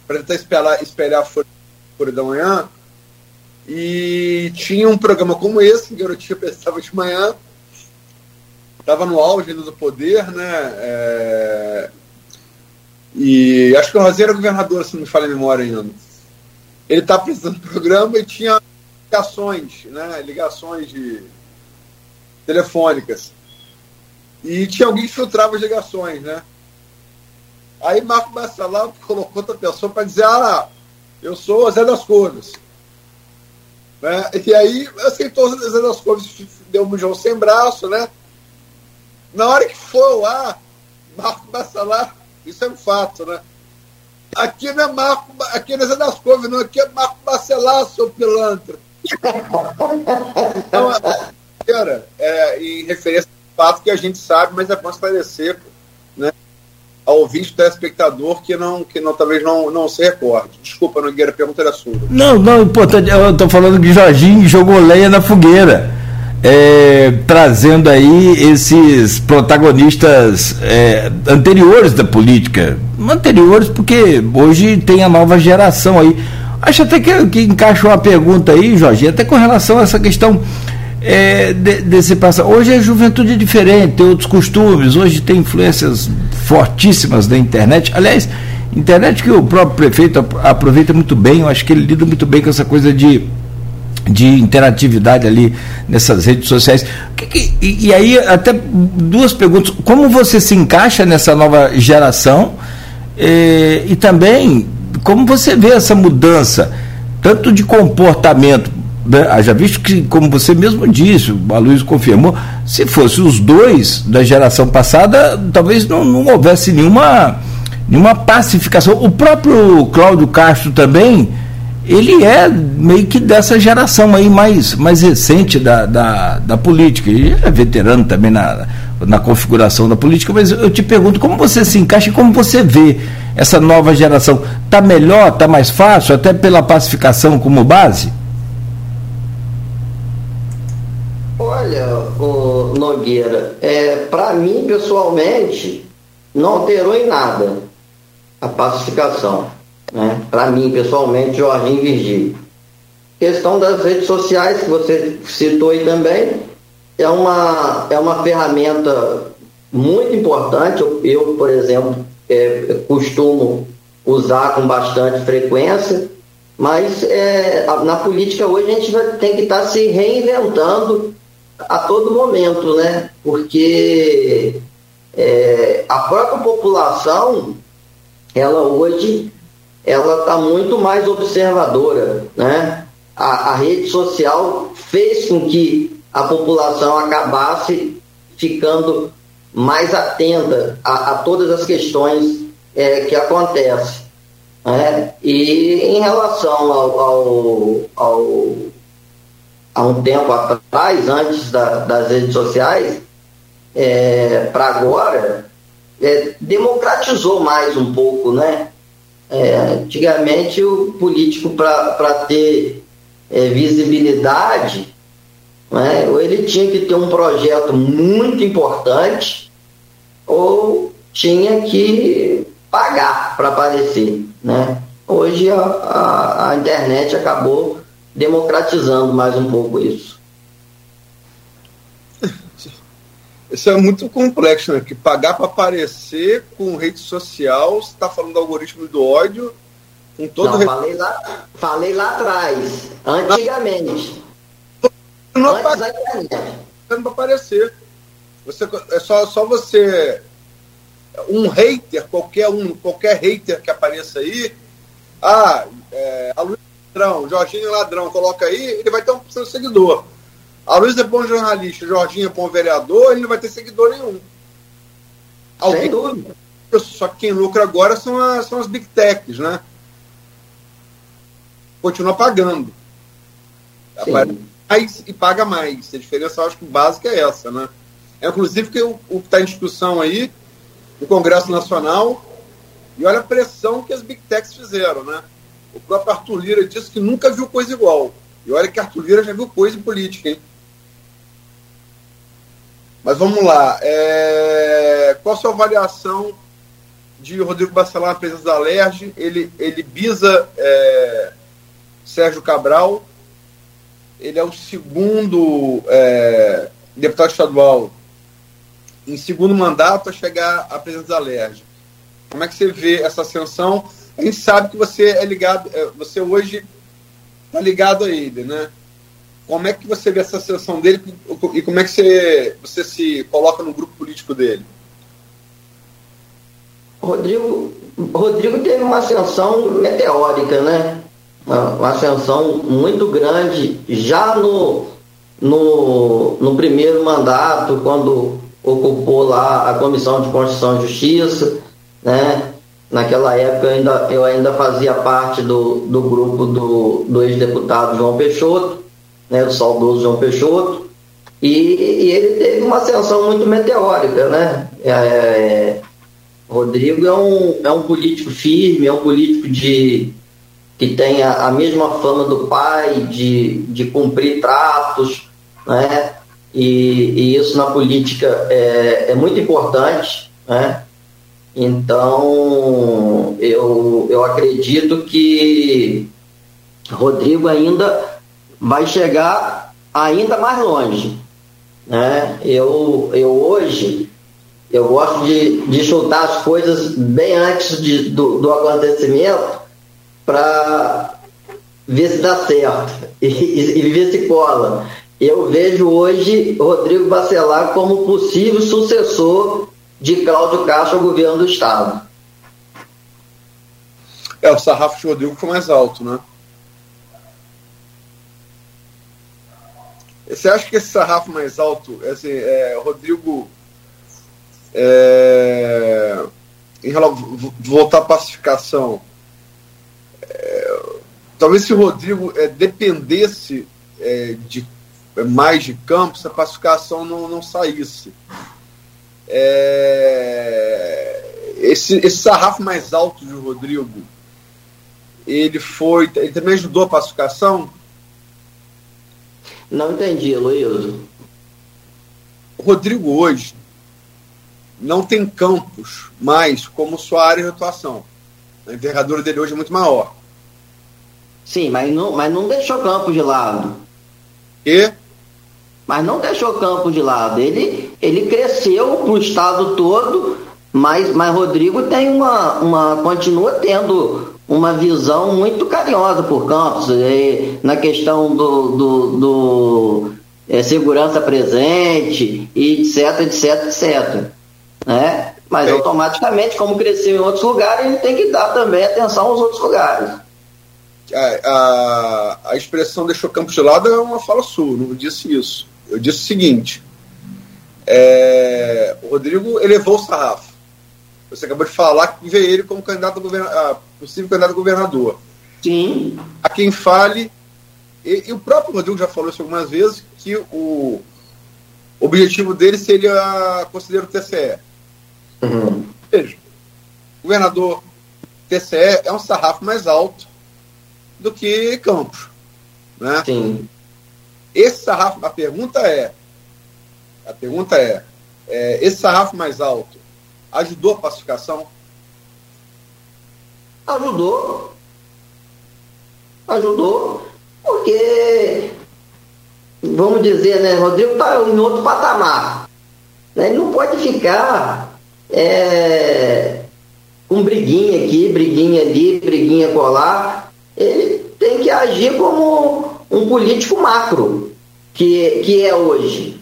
[SPEAKER 4] para tentar espelhar, espelhar a Folha da Manhã. E tinha um programa como esse, que Garotinho pensava de manhã, estava no auge do poder, né? É, e acho que o Rosinha era governador, se não me falha a memória ainda. Ele está apresentando o programa e tinha ligações, né? Ligações de telefônicas. E tinha alguém que filtrava as ligações, né? Aí Marco Bacelar colocou outra pessoa para dizer, ah, eu sou o Zé das Cores. Né? E aí aceitou o Zé das Cores, deu um bujão sem braço, né? Na hora que foi lá, Marco Bacelar, isso é um fato, né? Aqui não é Marco, aqui não é das Couves, não, aqui é Marco Bacelar, seu pilantra. então, era, é, em referência ao fato que a gente sabe, mas é bom esclarecer, né? Ao ouvinte telespectador que não, que não talvez não, não se recorde. Desculpa, Nogueira, a pergunta era sua.
[SPEAKER 2] Não, não, importante, eu estou falando que Jorginho jogou lenha na fogueira é, trazendo aí esses protagonistas é, anteriores da política. Anteriores porque hoje tem a nova geração aí. Acho até que, que encaixou a pergunta aí, Jorge, até com relação a essa questão é, de, desse passado. Hoje a juventude é diferente, tem outros costumes, hoje tem influências fortíssimas da internet. Aliás, internet que o próprio prefeito aproveita muito bem, eu acho que ele lida muito bem com essa coisa de de interatividade ali nessas redes sociais. E, e, aí, até duas perguntas. Como você se encaixa nessa nova geração? E, e também, como você vê essa mudança, tanto de comportamento? Né? Já visto que, como você mesmo disse, o Luiz confirmou, se fosse os dois da geração passada, talvez não, não houvesse nenhuma, nenhuma pacificação. O próprio Cláudio Castro também ele é meio que dessa geração aí mais, mais recente da, da, da política. E é veterano também na, na configuração da política, mas eu te pergunto como você se encaixa e como você vê essa nova geração. Está melhor, está mais fácil, até pela pacificação como base?
[SPEAKER 3] Olha, o Nogueira, é, para mim pessoalmente não alterou em nada a pacificação né? para mim, pessoalmente, Jorginho Virgílio. Questão das redes sociais, que você citou aí também, é uma, é uma ferramenta muito importante. Eu, eu por exemplo, é, costumo usar com bastante frequência, mas é, na política hoje a gente vai, tem que estar tá se reinventando a todo momento, né? Porque é, a própria população, ela hoje ela está muito mais observadora, né? A, a, rede social fez com que a população acabasse ficando mais atenta a, a todas as questões é, que acontecem. Né? E em relação ao, ao, ao um tempo atrás, antes da, das redes sociais, é, para agora, é, democratizou mais um pouco, né? É, antigamente, o político, para ter é, visibilidade, né, ou ele tinha que ter um projeto muito importante, ou tinha que pagar para aparecer. Né? Hoje a, a, a internet acabou democratizando mais um pouco isso.
[SPEAKER 4] Isso é muito complexo, né? Que pagar para aparecer com rede social, você está falando do algoritmo do ódio, com todo
[SPEAKER 3] Não, falei lá, falei lá atrás, antigamente. Não
[SPEAKER 4] Antes da internet. aparecer. Você, é só, só você. Um hater, qualquer um, qualquer hater que apareça aí, ah, é, a Luiz Ladrão, Jorginho Ladrão, coloca aí, ele vai ter um seguidor. A Luiz é bom jornalista, o Jorginho é bom vereador, ele não vai ter seguidor nenhum.
[SPEAKER 3] Alguém, Sem dúvida.
[SPEAKER 4] Só que quem lucra agora são as, são as big techs, né? Continua pagando. Mais e paga mais. A diferença, eu acho que básica é essa, né? É, inclusive, que o que está em discussão aí no Congresso Nacional, e olha a pressão que as big techs fizeram, né? O próprio Arthur Lira disse que nunca viu coisa igual. E olha que Arthur Lira já viu coisa em política, hein? Mas vamos lá. É... Qual a sua avaliação de Rodrigo Bacelar na presença da Alerj? Ele, ele bisa é... Sérgio Cabral. Ele é o segundo é... deputado estadual em segundo mandato a chegar à presença da Alerj. Como é que você vê essa ascensão? A gente sabe que você é ligado, é, você hoje está ligado a ele, né? Como é que você vê essa ascensão dele e como é que você, você se coloca no grupo político dele?
[SPEAKER 3] Rodrigo, Rodrigo teve uma ascensão meteórica, né? Uma, ascensão muito grande já no, no, no primeiro mandato, quando ocupou lá a Comissão de Constituição e Justiça, né? Naquela época eu ainda, eu ainda fazia parte do, do grupo do, do ex-deputado João Peixoto, né, do saudoso João Peixoto, e, e, ele teve uma ascensão muito meteórica, né? É, é, Rodrigo é um, é um político firme, é um político de, que tem a, a mesma fama do pai, de, de cumprir tratos, né? E, e isso na política é, é muito importante, né? Então, eu, eu acredito que Rodrigo ainda vai chegar ainda mais longe. Né? Eu, eu hoje, eu gosto de, de chutar as coisas bem antes de, do, do acontecimento para ver se dá certo e, e, e, ver se cola. Eu vejo hoje Rodrigo Bacelar como possível sucessor de Cláudio Castro ao governo do Estado.
[SPEAKER 4] É, o sarrafo de Rodrigo foi mais alto, né? Você acha que esse sarrafo mais alto, assim, é, Rodrigo, é, em relação voltar à pacificação, é, talvez se o Rodrigo é, dependesse é, de mais de campos, a pacificação não, não saísse. É, esse, esse sarrafo mais alto de Rodrigo, ele foi, ele também ajudou a pacificação?
[SPEAKER 3] Não entendi, Luiz.
[SPEAKER 4] Rodrigo hoje não tem campos mais como sua área de atuação. A envergadura dele hoje é muito maior.
[SPEAKER 3] Sim, mas não, mas não deixou campos de lado.
[SPEAKER 4] E?
[SPEAKER 3] Mas não deixou campos de lado. Ele, ele cresceu para o estado todo, mas, mas Rodrigo tem uma, uma. continua tendo uma visão muito carinhosa por Campos, é, na questão do, do, do é, segurança presente, e etc, etc, etc. Né? Mas automaticamente, como cresceu em outros lugares, ele tem que dar também atenção aos outros lugares.
[SPEAKER 4] A, a, a expressão deixou Campos de lado é uma fala sua, não disse isso. Eu disse o seguinte: é, o Rodrigo elevou o sarrafo. Você acabou de falar que vê ele como candidato a governador, possível candidato a governador.
[SPEAKER 3] Sim.
[SPEAKER 4] A quem fale, e, e, o próprio Rodrigo já falou isso algumas vezes, que o objetivo dele seria considerar o TCE.
[SPEAKER 3] Uhum.
[SPEAKER 4] Veja, governador TCE é um sarrafo mais alto do que Campos. Né?
[SPEAKER 3] Sim.
[SPEAKER 4] Esse sarrafo, a pergunta é, a pergunta é, é esse sarrafo mais alto ajudou a pacificação?
[SPEAKER 3] Ajudou. Ajudou, porque, vamos dizer, né, Rodrigo está em outro patamar. Né? Ele não pode ficar é, com briguinha aqui, briguinha ali, briguinha colar. Ele tem que agir como um político macro, que, que é hoje.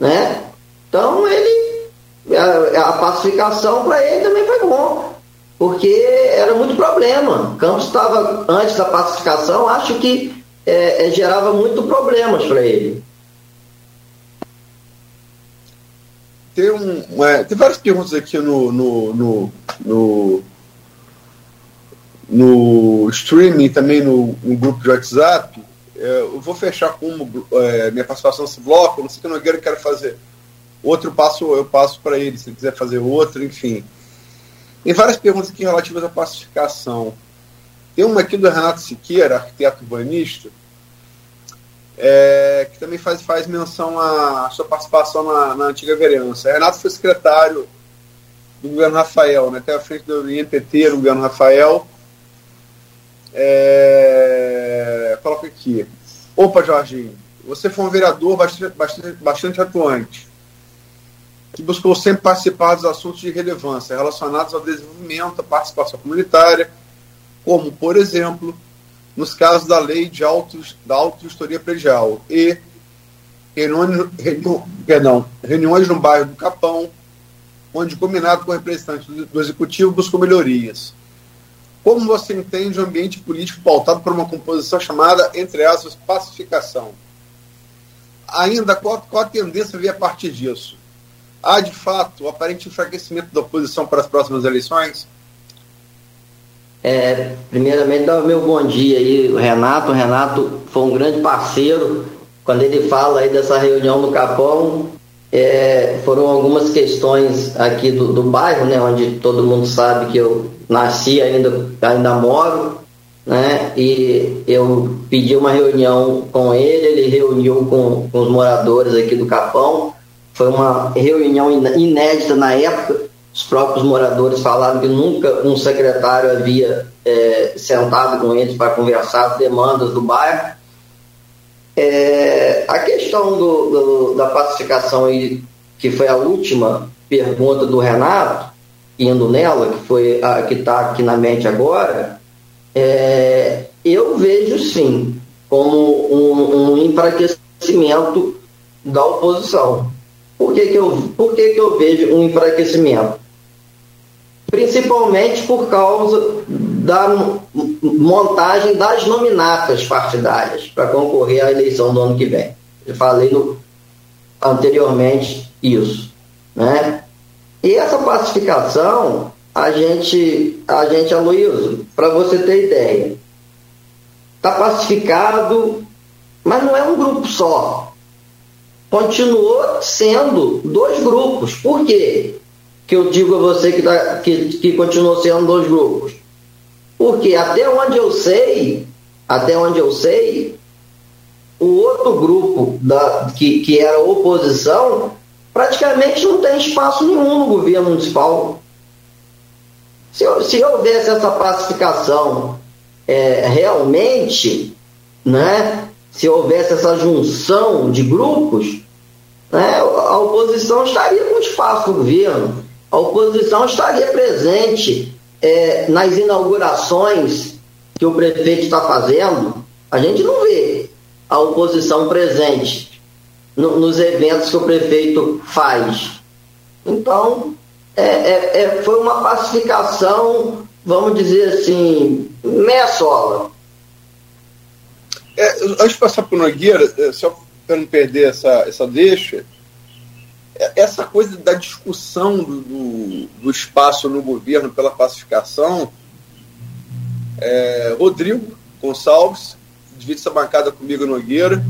[SPEAKER 3] Né? Então ele a, a pacificação para ele também foi bom, porque era muito problema. Campos estava, antes da pacificação, acho que é, é, gerava muito problemas para ele.
[SPEAKER 4] Tem, um, é, tem várias perguntas aqui no, no, no, no, no streaming, também no, no, grupo de WhatsApp. É, eu vou fechar com é, minha participação nesse bloco. Não sei que Nogueira quer fazer outro passo eu passo para ele, se ele quiser fazer outro, enfim. Tem várias perguntas aqui relativas à pacificação. Tem uma aqui do Renato Siqueira, arquiteto urbanista, é, que também faz, faz menção à sua participação na, na antiga vereança. Renato foi secretário do governo Rafael, né, até a frente do INPT no governo Rafael. É, coloca aqui. Opa, Jorginho, você foi um vereador bastante, bastante, bastante atuante que buscou sempre participar dos assuntos de relevância relacionados ao desenvolvimento, à participação comunitária, como, por exemplo, nos casos da lei de auto, da auto-vistoria predial e reuniões, perdão, reuniões no bairro do Capão, onde, combinado com representantes do, do Executivo, buscou melhorias. Como você entende o ambiente político pautado por uma composição chamada, entre aspas, pacificação? Ainda, qual, qual a tendência a vir a partir disso? Há, de fato, o aparente enfraquecimento da oposição para as próximas eleições?
[SPEAKER 3] É, primeiramente, dá meu bom dia aí, o Renato. O Renato foi um grande parceiro. Quando ele fala aí dessa reunião no Capão, é, foram algumas questões aqui do, do bairro, né, onde todo mundo sabe que eu nasci ainda, ainda moro, né, e eu pedi uma reunião com ele, ele reuniu com, com os moradores aqui do Capão. Foi uma reunião inédita na época os próprios moradores falaram que nunca um secretário havia é, sentado com eles para conversar demandas do bairro. É, a questão do, do, da pacificação, que foi a última pergunta do Renato, indo nela, que foi a que está aqui na mente agora, é, eu vejo sim como um, um enfraquecimento da oposição. Por que, que, eu, por que, que eu vejo um enfraquecimento? principalmente por causa da montagem das nominatas partidárias para concorrer à eleição do ano que vem. Eu falei no, anteriormente isso, né? E essa pacificação, a gente, a gente, Aloysio, para você ter ideia, está pacificado, mas não é um grupo só. Continuou sendo dois grupos. Por quê? que eu digo a você que, tá, que, que continuou sendo dois grupos? Porque até onde eu sei, até onde eu sei, o outro grupo da, que, que era oposição praticamente não tem espaço nenhum no governo municipal. Se, se houvesse essa pacificação é, realmente, né, se houvesse essa junção de grupos, né, a oposição estaria com espaço no governo a oposição estaria presente é, nas inaugurações que o prefeito está fazendo. A gente não vê a oposição presente no, nos eventos que o prefeito faz. Então, é, é, é foi uma pacificação, vamos dizer assim, meia sola.
[SPEAKER 4] É, antes de passar para o Nogueira, é, só para não perder essa, essa deixa, essa coisa da discussão do, do, do, espaço no governo pela pacificação, é, Rodrigo Gonçalves, divide essa bancada comigo, Nogueira,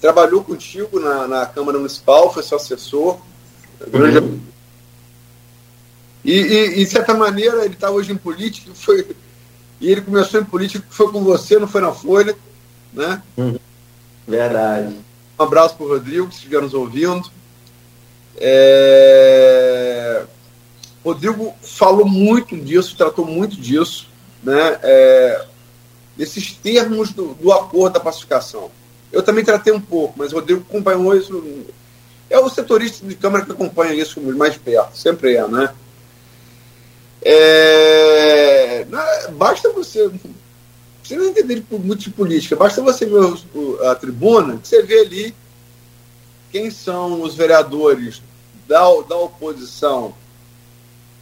[SPEAKER 4] trabalhou contigo na, na Câmara Municipal, foi seu assessor. Uhum. E, e, de certa maneira, ele está hoje em política, foi, e ele começou em política, foi com você, não foi na Folha, né?
[SPEAKER 3] Uhum. Verdade.
[SPEAKER 4] Um abraço para o Rodrigo, que estiver nos ouvindo. É... Rodrigo falou muito disso, tratou muito disso, né? É... Esses termos do, do acordo da pacificação. Eu também tratei um pouco, mas o Rodrigo acompanhou isso. É o setorista de Câmara que acompanha isso mais perto, sempre é, né? É... Basta você. Você não entender muito de política, basta você ver a tribuna, que você vê ali quem são os vereadores da, da oposição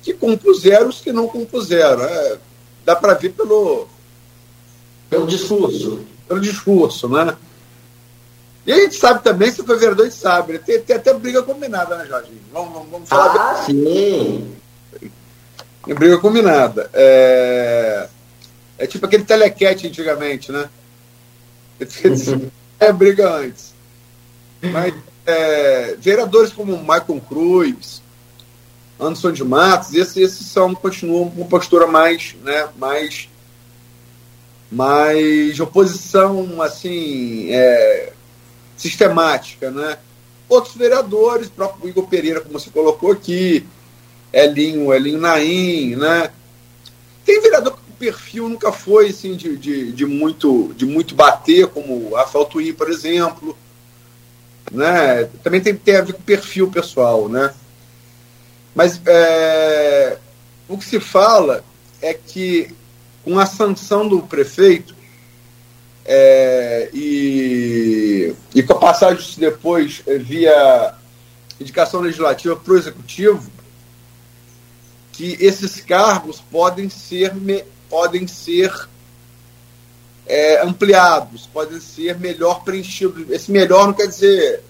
[SPEAKER 4] que compuseram os que não compuseram. É, dá para ver pelo,
[SPEAKER 3] pelo discurso.
[SPEAKER 4] Pelo discurso, né? E a gente sabe também, se foi vereador, a gente sabe. Né? Tem, tem, até briga combinada, né, Jorginho? Vamos, vamos, vamos
[SPEAKER 3] falar. Ah, sim.
[SPEAKER 4] Tem briga combinada. É, é tipo aquele telequete antigamente, né? É briga antes. Mas é, vereadores como Michael Cruz, Anderson de Matos, esses, esses são, continuam com postura mais, né, mais, mais oposição, assim, é, sistemática, né? Outros vereadores, próprio Igor Pereira, como você colocou aqui, Elinho, Elinho Naim, né? Tem vereador perfil nunca foi assim, de, de, de, muito, de muito bater, como Rafael Twin, por exemplo né? Também tem, tem a ver com perfil pessoal, né? Mas é, o que se fala é que com a sanção do prefeito é, e, e com a passagem depois via indicação legislativa para o executivo, que esses cargos podem ser, podem ser é, ampliados, podem ser melhor preenchidos. Esse melhor não quer dizer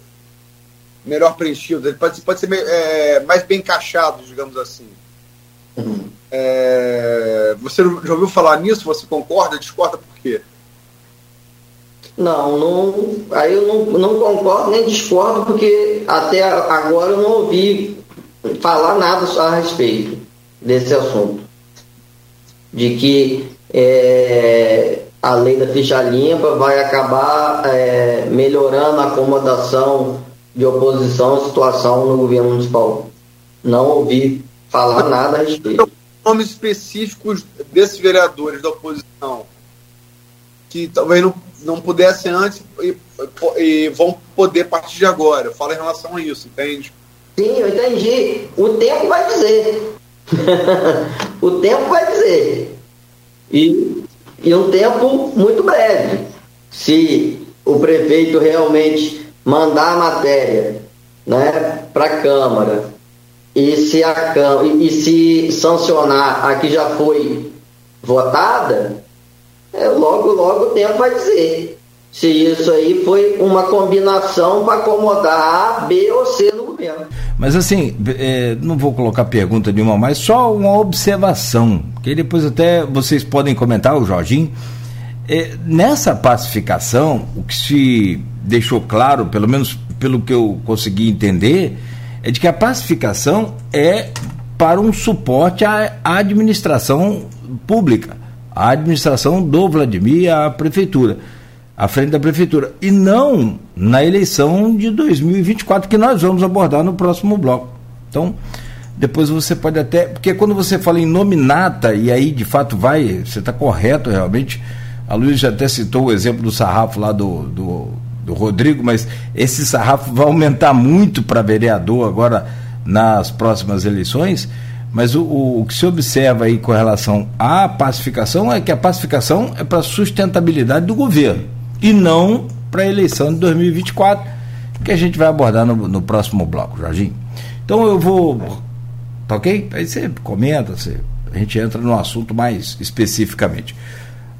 [SPEAKER 4] melhor preenchido, ele pode, pode ser é, mais bem encaixado, digamos assim. Uhum. É, você já ouviu falar nisso? Você concorda? Discorda por quê?
[SPEAKER 3] Não, não aí eu não, não concordo nem discordo, porque até agora eu não ouvi falar nada a respeito desse assunto. De que é, a lei da ficha limpa vai acabar é, melhorando a acomodação de oposição à situação no governo municipal. Não ouvi falar nada a respeito.
[SPEAKER 4] Nomes específicos desses vereadores da oposição que talvez não, não pudessem antes e, e vão poder a partir de agora. Eu falo em relação a isso, entende?
[SPEAKER 3] Sim, eu entendi. O tempo vai dizer. o tempo vai dizer. E, e um tempo muito breve. Se o prefeito realmente mandar a matéria né, para a Câmara e se, a, e, se sancionar a que já foi votada, é, logo, logo o tempo vai dizer se isso aí foi uma combinação para acomodar A, B ou C no governo.
[SPEAKER 2] Mas assim, é, não vou colocar pergunta nenhuma mais, só uma observação, que depois até vocês podem comentar, o Jorginho. É, nessa pacificação, o que se deixou claro, pelo menos pelo que eu consegui entender, é de que a pacificação é para um suporte à administração pública, à administração do Vladimir, à prefeitura, à frente da prefeitura, e não na eleição de 2024, que nós vamos abordar no próximo bloco. Então, depois você pode até. Porque quando você fala em nominata, e aí de fato vai, você está correto realmente. A Luiz já até citou o exemplo do sarrafo lá do, do do Rodrigo, mas esse sarrafo vai aumentar muito para vereador agora nas próximas eleições. Mas o, o, o, que se observa aí com relação à pacificação é que a pacificação é para sustentabilidade do governo e não para a eleição de 2024, que a gente vai abordar no, no próximo bloco, Jorginho. Então eu vou. Tá ok? Aí você comenta, você, a gente entra no assunto mais especificamente.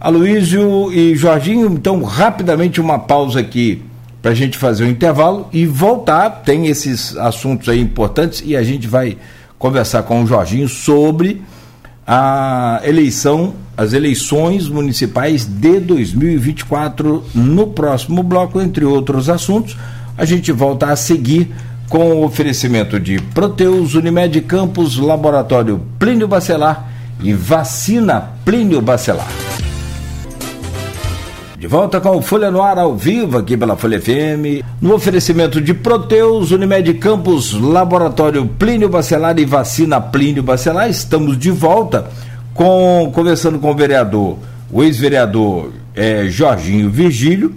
[SPEAKER 2] Aloísio e Jorginho, então rapidamente uma pausa aqui para a gente fazer um intervalo e voltar. Tem esses assuntos aí importantes e a gente vai conversar com o Jorginho sobre a eleição, as eleições municipais de 2024 no próximo bloco, entre outros assuntos. A gente volta a seguir com o oferecimento de Proteus, Unimed Campos, Laboratório Plínio Bacelar e Vacina Plínio Bacelar. De volta com o Folha no Ar ao vivo aqui pela Folha FM, no oferecimento de Proteus, Unimed Campos, Laboratório Plínio Bacelar e Vacina Plínio Bacelar. Estamos de volta com conversando com o vereador, o ex-vereador é, Jorginho Virgílio,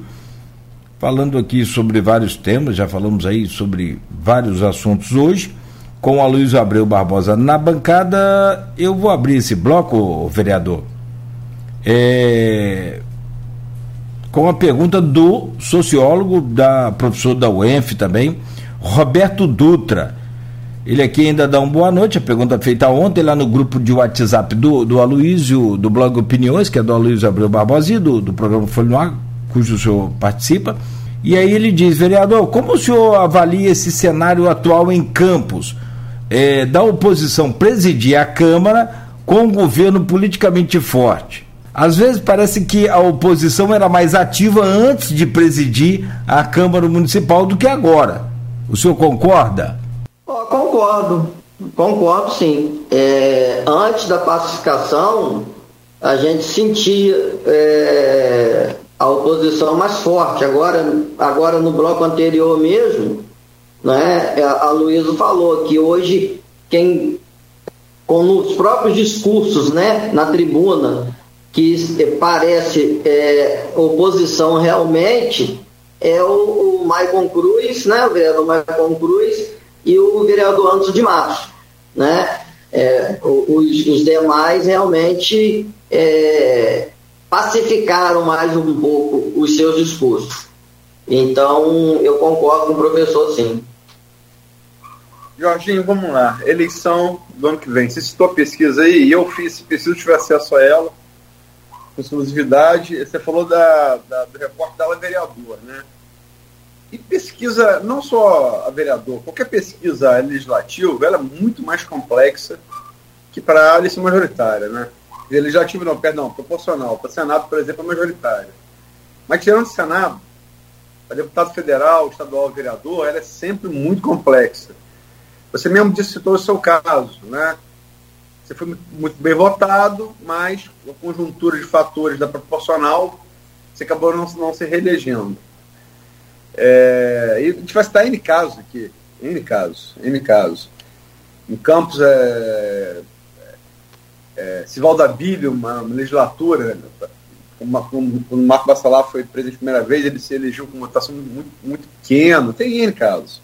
[SPEAKER 2] falando aqui sobre vários temas, já falamos aí sobre vários assuntos hoje. Com a Luiz Abreu Barbosa na bancada, eu vou abrir esse bloco, vereador. É, com a pergunta do sociólogo, da professor da UENF também, Roberto Dutra. Ele aqui ainda dá uma boa noite, a pergunta feita ontem lá no grupo de WhatsApp do, do Aloysio, do blog Opiniões, que é do Aloysio Abreu Barbosa do, do programa Folha no Ar, cujo o senhor participa. E aí ele diz, vereador, como o senhor avalia esse cenário atual em Campos, é, da oposição presidir a Câmara com um governo politicamente forte? Às vezes parece que a oposição era mais ativa antes de presidir a Câmara Municipal do que agora. O senhor concorda?
[SPEAKER 3] Oh, concordo, concordo sim. É, antes da pacificação, a gente sentia é, a oposição mais forte. Agora, agora no bloco anterior mesmo, né, a, Luísa falou que hoje quem com os próprios discursos né, na tribuna que parece é, oposição realmente é o, o Maicon Cruz, né, o Maicon Cruz e o vereador Anderson de Matos, né? É, os, os, demais realmente é, pacificaram mais um pouco os seus discursos. Então, eu concordo com o professor, sim.
[SPEAKER 4] Jorginho, vamos lá. Eleição do ano que vem. Você citou a pesquisa aí, eu fiz, preciso tiver acesso a ela, com exclusividade. Você falou da, da, do repórter da vereador, né? E pesquisa, não só a vereador, qualquer pesquisa legislativa, ela é muito mais complexa que para a eleição majoritária, né? Legislativo não, perdão, proporcional. Para Senado, por exemplo, é majoritária. Mas tirando o Senado, para deputado federal, estadual, vereador, ela é sempre muito complexa. Você mesmo disse, citou o seu caso, né? Você foi muito bem votado, mas a conjuntura de fatores da proporcional, você acabou não, não se reelegendo. É, e a gente vai citar N casos aqui, N casos, N casos. Em Campos, é, é, Sivalda Bíblia, uma, uma legislatura, quando o Marco Bassalar foi presidente a primeira vez, ele se elegeu com uma votação muito, muito pequena, tem N casos.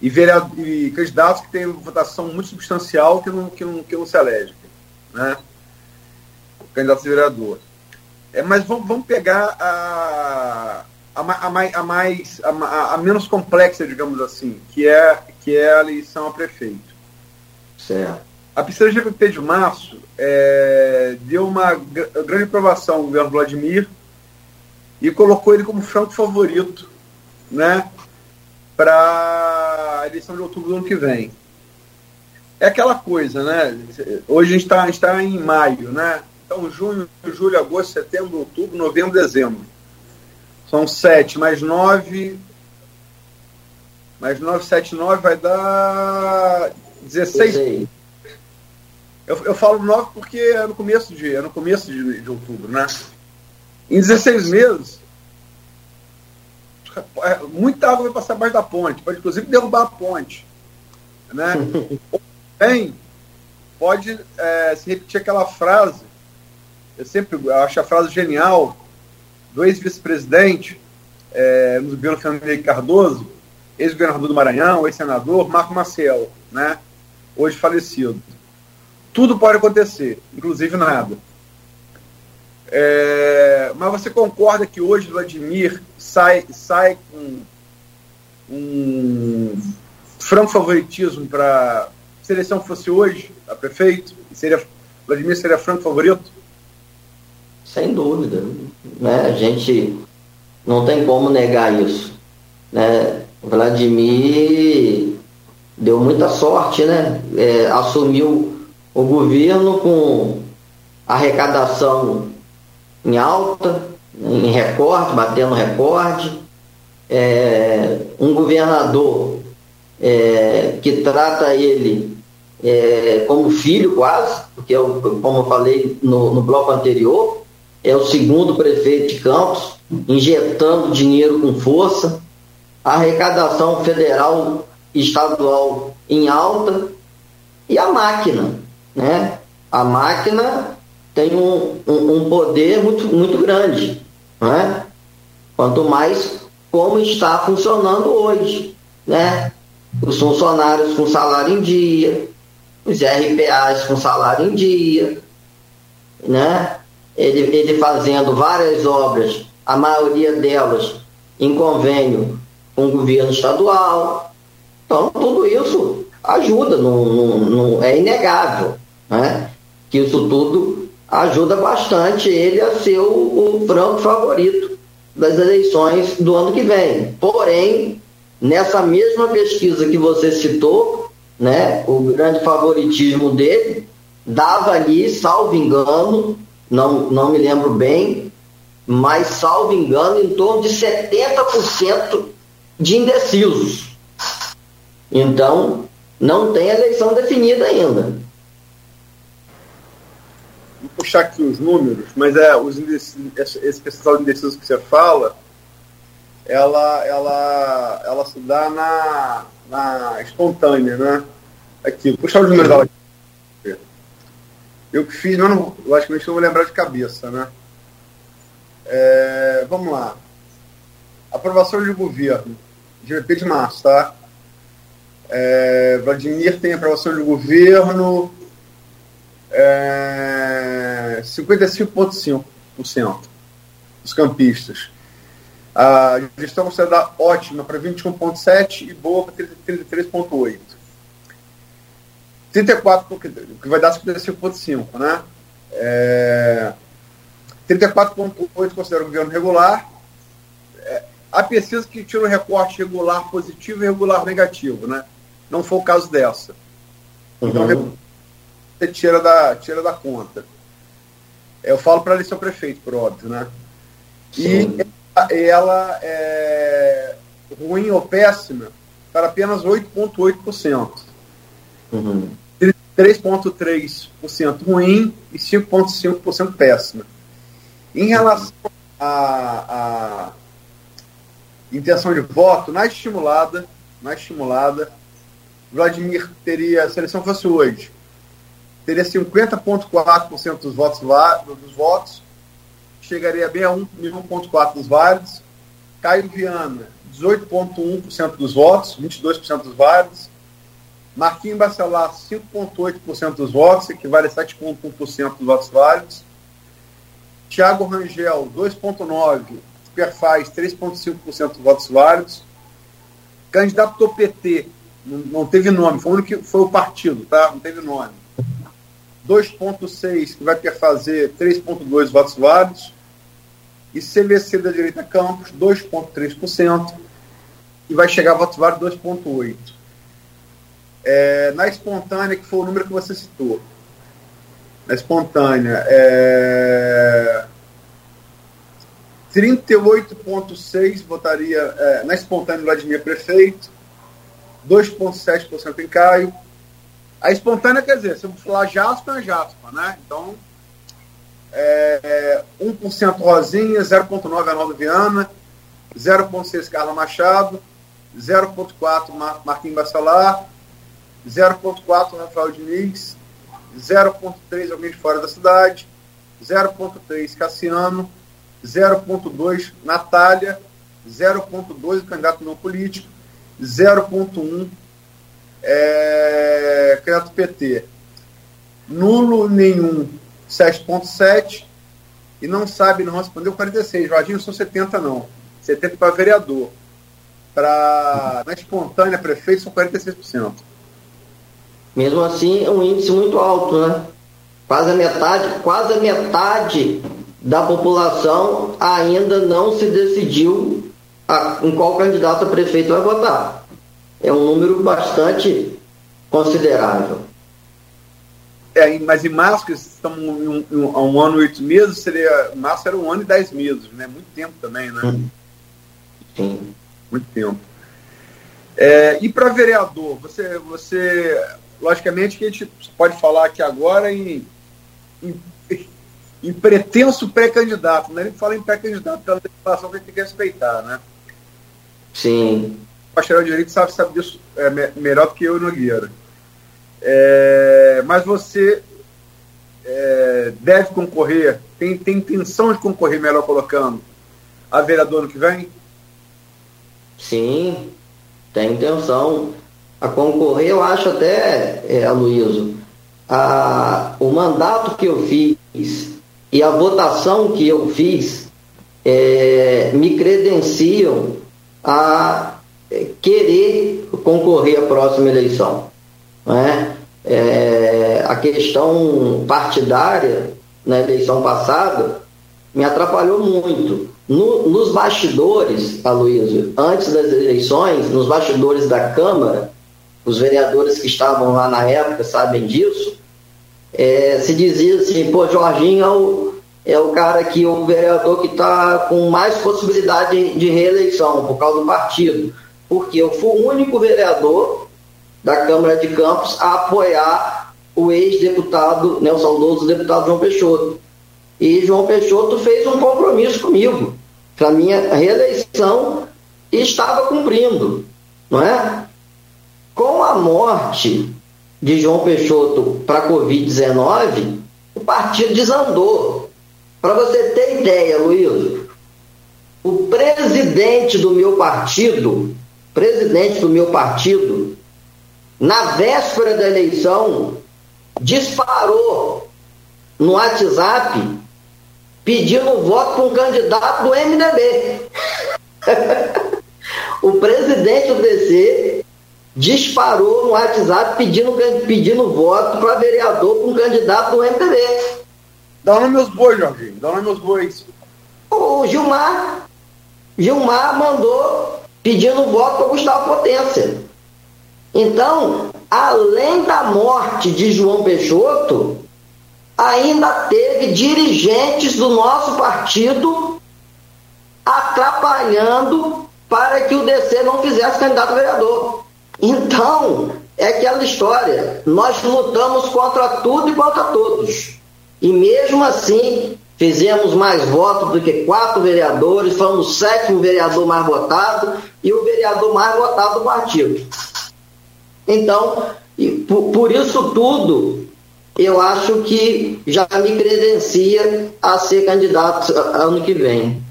[SPEAKER 4] E, vereador, e candidatos que têm votação muito substancial que não, que não, que não se elegem. Né? Candidato a vereador. É, mas vamos, vamos pegar a, a, a, a mais a, a, menos complexa, digamos assim, que é, que é a eleição a prefeito.
[SPEAKER 3] Certo.
[SPEAKER 4] A pesquisa GPP de março é, deu uma grande aprovação ao governo Vladimir e colocou ele como franco favorito né, para a eleição de outubro do ano que vem. É aquela coisa, né? Hoje a gente está tá em maio, né? Então, junho, julho, agosto, setembro, outubro, novembro, dezembro. São sete, mais nove. Mais nove, sete, nove vai dar 16. Eu, eu falo nove porque é no começo de, é no começo de, de outubro, né? Em 16 meses, é, muita água vai passar abaixo da ponte, pode inclusive derrubar a ponte. Né? Bem, pode é, se repetir aquela frase, eu sempre acho a frase genial, do ex-vice-presidente é, no governo Fernando Henrique Cardoso, ex-governador do Maranhão, ex-senador, Marco Maciel, né? hoje falecido. Tudo pode acontecer, inclusive nada. É, mas você concorda que hoje Vladimir sai, sai com um franco favoritismo para se a eleição fosse hoje a prefeito? Seria, Vladimir seria franco favorito?
[SPEAKER 3] Sem dúvida. Né? A gente não tem como negar isso. Né? Vladimir deu muita sorte, né? É, assumiu o governo com arrecadação em alta, em recorde, batendo recorde, é, um governador é, que trata ele é, como filho quase, porque eu, como eu falei no, no bloco anterior, é o segundo prefeito de Campos, injetando dinheiro com força, a arrecadação federal e estadual em alta e a máquina, né? A máquina tem um, um, um poder muito, muito grande, né? Quanto mais como está funcionando hoje, né? Os funcionários com salário em dia, os RPAs com salário em dia, né? Ele, ele fazendo várias obras, a maioria delas em convênio com o governo estadual. Então, tudo isso ajuda, não, é inegável né? que isso tudo ajuda bastante ele a ser o, o favorito das eleições do ano que vem. Porém, nessa mesma pesquisa que você citou, né, o grande favoritismo dele dava ali, salvo engano, não, não me lembro bem, mas salvo engano, em torno de 70% de indecisos. Então, não tem eleição definida ainda
[SPEAKER 4] puxar aqui os números, mas é os esse percentual de indecisos que você fala, ela, ela, ela se dá na, na espontânea, né? Aqui, vou puxar os números dela aqui. Eu que fiz, mas não, logicamente não vou lembrar de cabeça, né? É, vamos lá. Aprovação de governo, GP de março, tá? É, Vladimir tem aprovação de governo é, 55,5% dos campistas. A gestão considerada ótima para 21,7% e boa para 33,8%. 34, que vai dar 55,5%, né? É, 34,8% considera o governo regular. É, há pesquisas que tiram o recorte regular positivo e regular negativo, né? Não foi o caso dessa. Então, uhum. você tira da, tira da conta. Eu falo para eleição prefeito, por óbvio, né? Sim. E ela é ruim ou péssima para apenas 8,8%. Uhum. 3,3% ruim e 5,5% péssima. Em relação à, intenção de voto, na estimulada, na estimulada, Vladimir teria, se a eleição fosse hoje, teria 50,4% dos votos, dos votos, chegaria bem a 1,4% dos válidos. Caio Viana, 18,1% dos votos, 22% dos válidos. Marquinhos Bacelar, 5,8% dos votos, equivale a 7,1% dos votos válidos. Tiago Rangel, 2,9%, perfaz 3,5% dos votos válidos. Candidato do PT, não, não, teve nome, foi o único foi o partido, tá? Não teve nome. 2,6%, que vai perfazer 3,2% votos válidos. E CVC da direita Campos, 2,3%, e vai chegar a votos válidos 2,8%. É, na espontânea, que foi o número que você citou, na espontânea, é, 38,6% votaria é, na espontânea Vladimir Prefeito, 2,7% em Caio. A espontânea quer dizer, se eu falar Jaspa, é Jaspa, né? Então, é, 1% Rosinha, 0,9% Arnaldo Viana, 0,6% Carla Machado, 0,4% Mar Marquinhos Bacelar, 0,4% Rafael Diniz, 0,3% alguém de fora da cidade, 0,3% Cassiano, 0,2% Natália, 0,2% o candidato não político, 0,1% é, candidato PT. Nulo nenhum, 7,7%, e não sabe não respondeu 46%. Jorginho, são 70% não. 70% para vereador. Para, na espontânea, prefeito, são 46%.
[SPEAKER 3] Mesmo assim, é um índice muito alto, né? Quase a metade, quase a metade da população ainda não se decidiu a, em qual candidato a prefeito vai votar. É um número bastante considerável.
[SPEAKER 4] É, mas em março, estamos um, um, um ano e oito meses, seria. Março era um ano e dez meses, né? Muito tempo também, né? Sim. Muito tempo. É, e para vereador, você, você logicamente que a gente pode falar aqui agora em, em, em pretenso pré-candidato, né? Gente fala em pré-candidato pela legislação que a gente tem que respeitar, né?
[SPEAKER 3] Sim.
[SPEAKER 4] O bacharel de direito sabe, sabe disso é, melhor do que eu e Nogueira. É, mas você é, deve concorrer, tem, tem intenção de concorrer, melhor colocando, a vereador no que vem?
[SPEAKER 3] Sim, tem intenção a concorrer, eu acho até, é, Aloysio, a, o mandato que eu fiz e a votação que eu fiz é, me credenciam a é, querer concorrer à próxima eleição. Né? É, a questão partidária na eleição passada me atrapalhou muito. No, nos bastidores, Aloysio, antes das eleições, nos bastidores da Câmara, os vereadores que estavam lá na época sabem disso, é, se dizia assim, pô, Jorginho é o, é o cara que, o vereador que está com mais possibilidade de, reeleição por causa do partido. Porque eu fui o único vereador da Câmara de Campos a apoiar o ex-deputado, né, o saudoso deputado João Peixoto. E João Peixoto fez um compromisso comigo para minha reeleição e estava cumprindo, não é? Com a morte de João Peixoto para a Covid-19, o partido desandou. Para você ter ideia, Luiz, o presidente do meu partido, presidente do meu partido, na véspera da eleição, disparou no WhatsApp pedindo voto para um candidato do MDB. o presidente do DC disparou no WhatsApp pedindo, pedindo voto para vereador para um candidato do MDB.
[SPEAKER 4] Dá nome meus bois, Jorginho. Dá nome meus bois.
[SPEAKER 3] O Gilmar, Gilmar mandou pedindo voto para Gustavo Potência. Então, além da morte de João Peixoto, ainda teve dirigentes do nosso partido atrapalhando para que o DC não fizesse candidato a vereador. Então, é aquela história. Nós lutamos contra tudo e contra todos. E mesmo assim, fizemos mais votos do que quatro vereadores, fomos o sétimo vereador mais votado e o vereador mais votado do partido. Então, por, por isso tudo, eu acho que já me credencia a ser candidato ano que vem.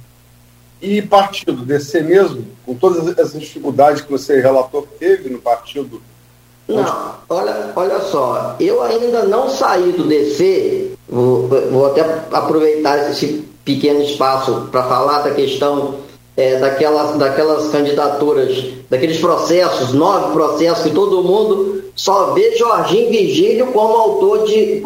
[SPEAKER 4] E partido, DC mesmo, com todas essas dificuldades que você relatou que teve no partido?
[SPEAKER 3] Não, olha, olha só, eu ainda não saí do DC, vou, vou até aproveitar esse pequeno espaço para falar da questão é, daquelas, daquelas candidaturas, daqueles processos, nove processos, que todo mundo só vê Jorginho Vigílio como autor de,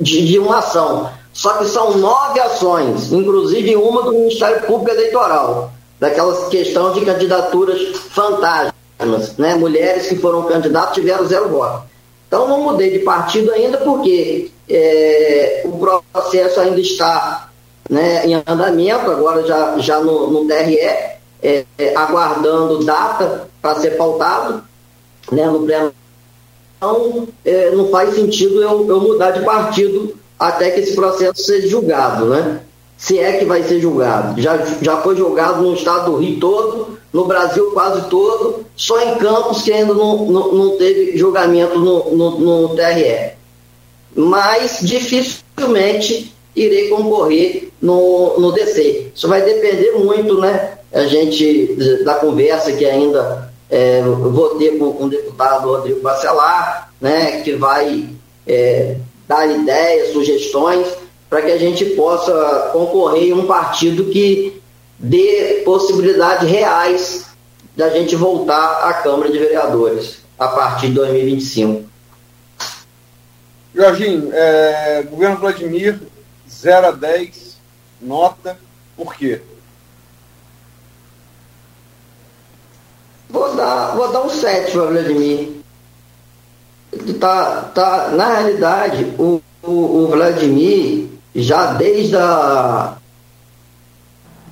[SPEAKER 3] de, de uma ação. Só que são nove ações, inclusive uma do Ministério Público Eleitoral, daquelas questão de candidaturas fantasmas, né? Mulheres que foram candidatas tiveram zero voto. Então não mudei de partido ainda porque é, o processo ainda está né, em andamento, agora já, já no, no TRE, é, é, aguardando data para ser pautado né, no pleno. Então, é, não faz sentido eu, eu mudar de partido até que esse processo seja julgado, né? Se é que vai ser julgado. Já, já foi julgado no estado do Rio todo, no Brasil quase todo, só em Campos que ainda não, não, não teve julgamento no, no, no TRE. Mas dificilmente irei concorrer no, no DC. Isso vai depender muito, né? A gente, da conversa que ainda é, vou ter com, com o deputado Rodrigo Bacelar, né? Que vai é, dar ideias, sugestões, para que a gente possa concorrer em um partido que dê possibilidades reais da gente voltar à Câmara de Vereadores a partir de 2025.
[SPEAKER 4] Jorginho, é, governo Vladimir, 0 a 10, nota, por quê?
[SPEAKER 3] Vou dar, vou dar um 7 para Vladimir tá, tá, na realidade, o, o, o Vladimir, já desde a,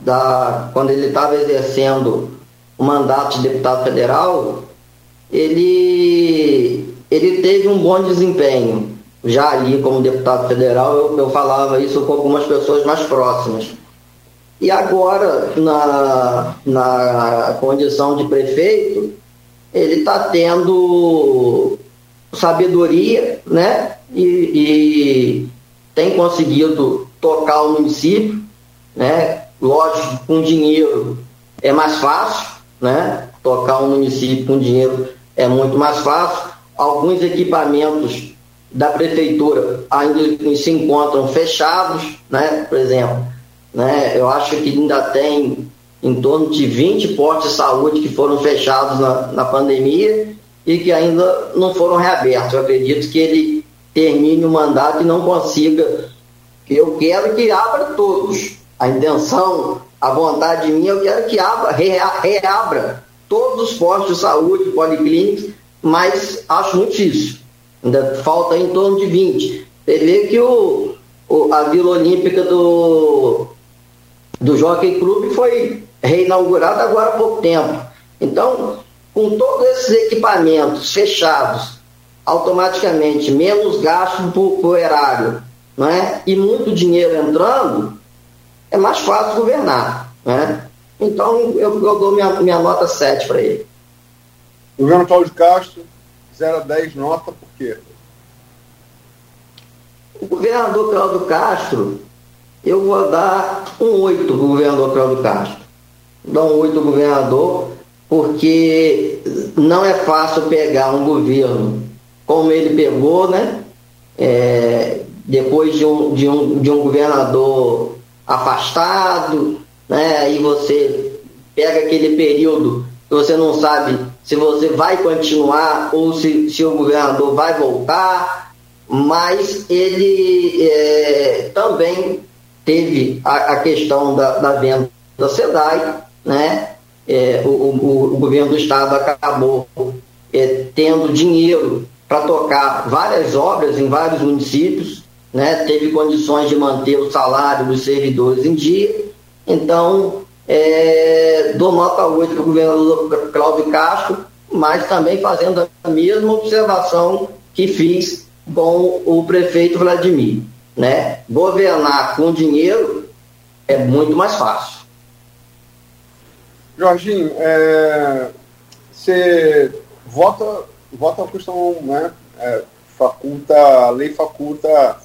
[SPEAKER 3] da, quando ele estava exercendo o mandato de deputado federal, ele, ele teve um bom desempenho. Já ali como deputado federal, eu, eu falava isso com algumas pessoas mais próximas. E agora, na, na condição de prefeito, ele está tendo sabedoria, né? E, e, tem conseguido tocar o município, né? Lógico, com dinheiro é mais fácil, né? Tocar o município com dinheiro é muito mais fácil. Alguns equipamentos da prefeitura ainda se encontram fechados, né? Por exemplo, né? Eu acho que ainda tem em torno de 20 postos de saúde que foram fechados na, na pandemia e que ainda não foram reabertos. Eu acredito que ele termine o mandato e não consiga. Eu quero que abra todos. A intenção, a vontade minha, eu quero que abra, reabra todos os postos de saúde, policlínicos, mas acho muito difícil. Ainda falta em torno de 20. Você vê que o, o, a Vila Olímpica do, do Jockey Clube foi reinaugurada agora há pouco tempo. Então, com todos esses equipamentos fechados, automaticamente menos gasto por, por erário né? e muito dinheiro entrando, é mais fácil governar. Né? Então eu, eu dou minha, minha nota 7 para ele.
[SPEAKER 4] Governo Paulo de Castro, 0 a 10 nota, por quê?
[SPEAKER 3] O governador Cláudio Castro, eu vou dar um 8 para o governador Cláudio Castro. Dá um 8 ao governador, porque não é fácil pegar um governo como ele pegou, né? É, depois de um, de, um, de um governador afastado, né? Aí você pega aquele período que você não sabe se você vai continuar ou se, se o governador vai voltar, mas ele é, também teve a, a questão da, da, venda da SEDAI, né? É, o, o, o, governo do estado acabou é, tendo dinheiro para tocar várias obras em vários municípios, né? teve condições de manter o salário dos servidores em dia, então é, dou nota 8 para o governador Cláudio Castro, mas também fazendo a mesma observação que fiz com o prefeito Vladimir. Né? Governar com dinheiro é muito mais fácil.
[SPEAKER 4] Jorginho, é, você vota, vota a questão, né? É, faculta, a lei faculta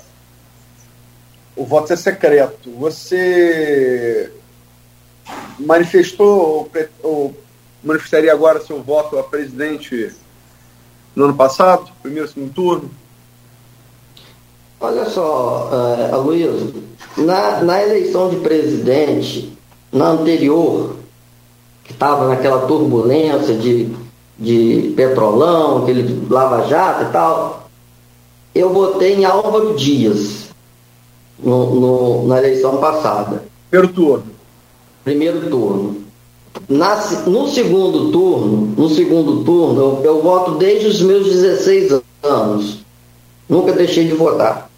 [SPEAKER 4] o voto é secreto. Você manifestou ou manifestaria agora seu voto a presidente no ano passado, primeiro, segundo turno?
[SPEAKER 3] Olha só, uh, Aloysio, na, na eleição de presidente, na anterior, que estava naquela turbulência de, de petrolão, aquele lava-jato e tal, eu votei em Álvaro Dias no, no, na eleição passada.
[SPEAKER 4] Primeiro turno
[SPEAKER 3] primeiro turno. Na, no segundo turno, no segundo turno, eu, eu voto desde os meus 16 anos. Nunca deixei de votar.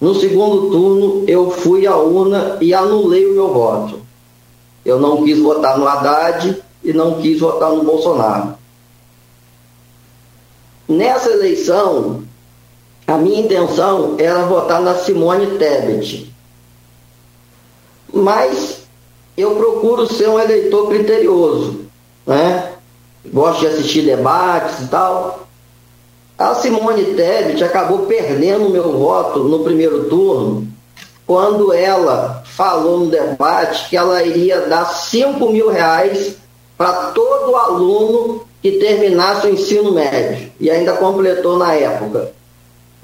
[SPEAKER 3] No segundo turno, eu fui à urna e anulei o meu voto. Eu não quis votar no Haddad e não quis votar no Bolsonaro. Nessa eleição, a minha intenção era votar na Simone Tebet. Mas eu procuro ser um eleitor criterioso, né? Gosto de assistir debates e tal. A Simone Tebet acabou perdendo o meu voto no primeiro turno quando ela falou no debate que ela iria dar 5 mil reais para todo aluno que terminasse o ensino médio. E ainda completou na época.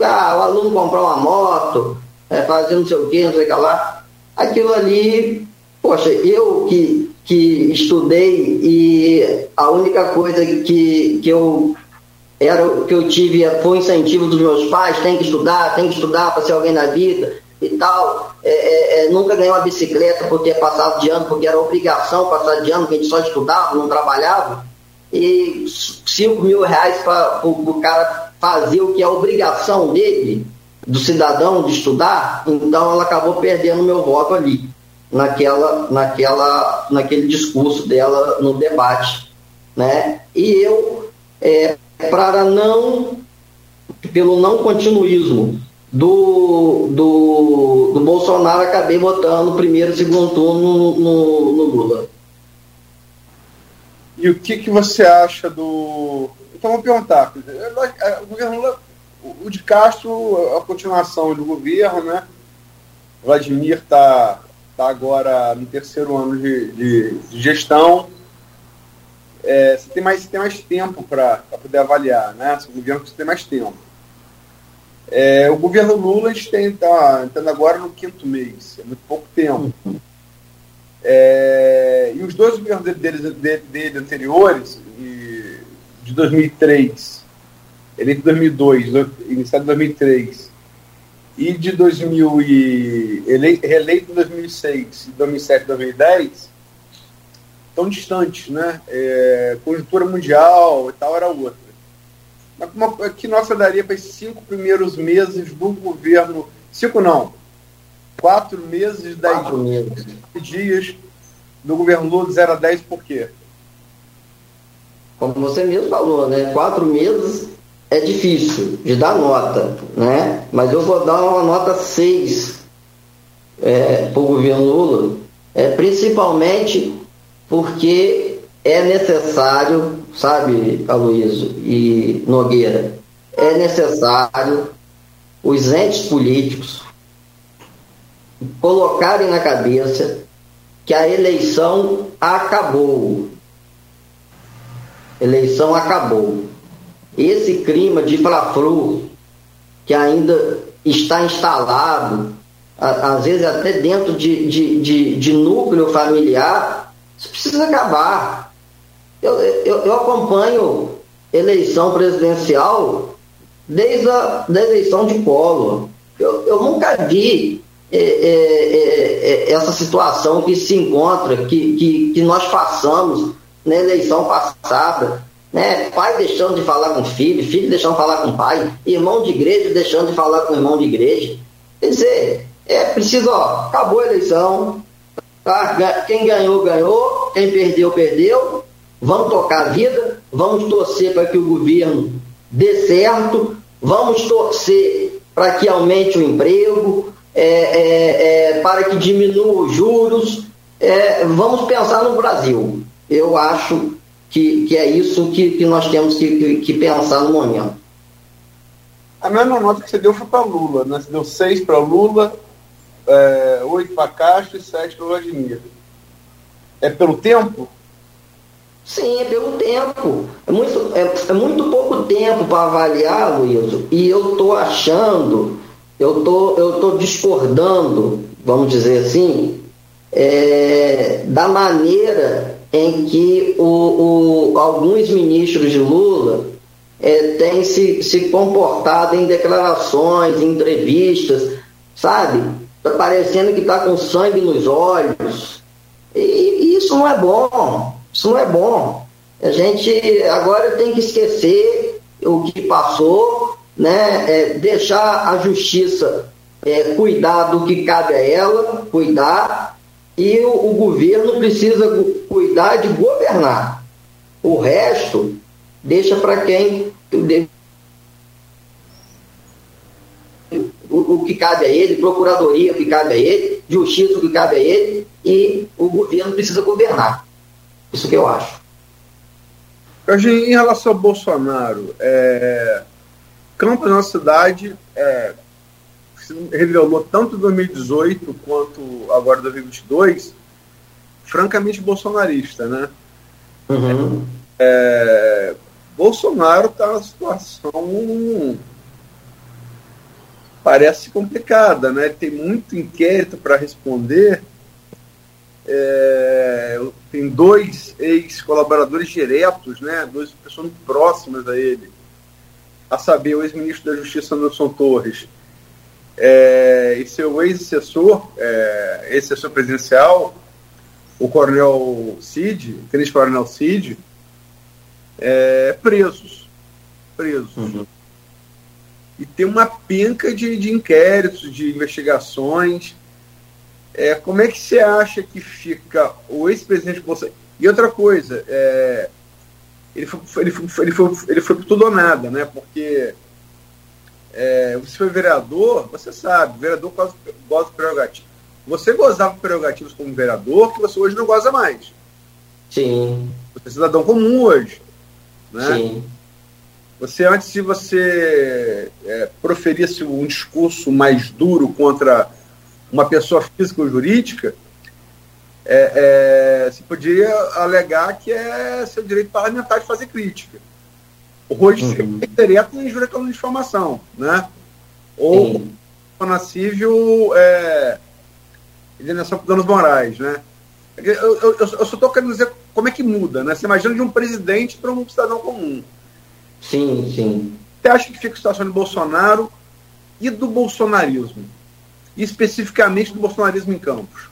[SPEAKER 3] Ah, o aluno comprar uma moto, é, fazer não sei o que, não sei o que lá. Aquilo ali Poxa, eu que, que estudei e a única coisa que, que eu era que eu tive foi o incentivo dos meus pais, tem que estudar, tem que estudar para ser alguém na vida e tal. É, é, é, nunca ganhei uma bicicleta por ter passado de ano, porque era obrigação passar de ano, porque a gente só estudava, não trabalhava. E 5 mil reais para o cara fazer o que é obrigação dele, do cidadão, de estudar, então ela acabou perdendo meu voto ali naquela, naquela, naquele discurso dela no debate. Né? E eu, é, para não, pelo não continuismo do, do, do Bolsonaro, acabei votando primeiro e segundo turno no, no Lula.
[SPEAKER 4] E o que, que você acha do. Então vou perguntar. O governo Lula, o de Castro, a continuação do governo, né? Vladimir está está agora no terceiro ano de, de, de gestão. É, você, tem mais, tem mais tempo para poder avaliar, né? O governo você tem mais tempo. É, o governo Lula está entrando agora no quinto mês, é muito pouco tempo. É, e os dois governos dele, dele, dele anteriores, de 2003, eleito em 2002, iniciado em 2003, e de 2000 e reeleito em 2006, 2007, 2010 tão distantes, né? É, conjuntura mundial e tal era outra. Mas uma, que nossa daria para esses cinco primeiros meses do governo, cinco não, quatro meses, dez quatro meses. dias do governo Lula de 0 a 10, por quê?
[SPEAKER 3] Como você mesmo falou, né? Quatro meses é difícil de dar nota, né? Mas eu vou dar uma nota 6 é, para o governo Lula, é, principalmente porque é necessário, sabe, Aloysio e Nogueira, é necessário os entes políticos colocarem na cabeça que a eleição acabou. eleição acabou. Esse clima de fla-flu que ainda está instalado, às vezes até dentro de, de, de, de núcleo familiar, isso precisa acabar. Eu, eu, eu acompanho eleição presidencial desde a da eleição de Collor. Eu, eu nunca vi é, é, é, é, essa situação que se encontra, que, que, que nós passamos na eleição passada. Né? Pai deixando de falar com filho, filho deixando de falar com pai, irmão de igreja deixando de falar com irmão de igreja. Quer dizer, é preciso, ó, acabou a eleição, tá? quem ganhou, ganhou, quem perdeu, perdeu. Vamos tocar a vida, vamos torcer para que o governo dê certo, vamos torcer para que aumente o emprego, é, é, é, para que diminua os juros. É, vamos pensar no Brasil. Eu acho que, que é isso que, que nós temos que, que, pensar no momento.
[SPEAKER 4] A mesma nota que você deu foi para Lula, né? Você deu seis para Lula, é, oito para Castro e sete para Vladimir. É pelo tempo?
[SPEAKER 3] Sim, é pelo tempo. É muito, é, é muito pouco tempo para avaliar, Luiz. E eu estou achando, eu tô, eu tô discordando, vamos dizer assim, é, da maneira em que o, o, alguns ministros de Lula é, têm se, se comportado em declarações, em entrevistas, sabe? Está parecendo que está com sangue nos olhos. E, e isso não é bom. Isso não é bom. A gente agora tem que esquecer o que passou, né? É, deixar a justiça é, cuidar do que cabe a ela, cuidar, e o, o governo precisa cuidar de governar. O resto deixa para quem o, o, que cabe a ele, procuradoria que cabe a ele, justiça o que cabe a ele, e o governo precisa governar. Isso que eu acho.
[SPEAKER 4] Em relação ao Bolsonaro, é, Campos, nossa cidade, é, se revelou tanto em 2018 quanto agora em 2022, francamente bolsonarista, né? Uhum. É, Bolsonaro está numa situação parece complicada, né? Ele tem muito inquérito para responder é, tem dois ex-colaboradores diretos, né, duas pessoas próximas a ele, a saber, o ex-ministro da Justiça Anderson Torres é, e seu ex-assessor, é, ex-assessor presidencial, o coronel Cid, o tenente coronel Cid, é, presos. Presos. Uhum. E tem uma penca de, de inquéritos, de investigações é, como é que você acha que fica o ex-presidente Bolsonaro? E outra coisa, é, ele, foi, ele, foi, ele, foi, ele foi tudo ou nada, né? Porque é, você foi vereador, você sabe, vereador goza, goza de prerrogativas. Você gozava prerrogativas como vereador que você hoje não goza mais.
[SPEAKER 3] Sim.
[SPEAKER 4] Você é cidadão comum hoje. Né? Sim. Você, antes de você é, proferisse um discurso mais duro contra uma pessoa física ou jurídica, é, é, se podia alegar que é seu direito parlamentar de fazer crítica. Hoje uhum. seria em injúria calúnia de difamação, né? Ou na civil é, alienação por danos morais, né? Eu, eu, eu, só estou querendo dizer como é que muda, né? Você imagina de um presidente para um cidadão comum.
[SPEAKER 3] Sim, sim.
[SPEAKER 4] Você acha que fica a situação de Bolsonaro e do bolsonarismo? especificamente do bolsonarismo em Campos?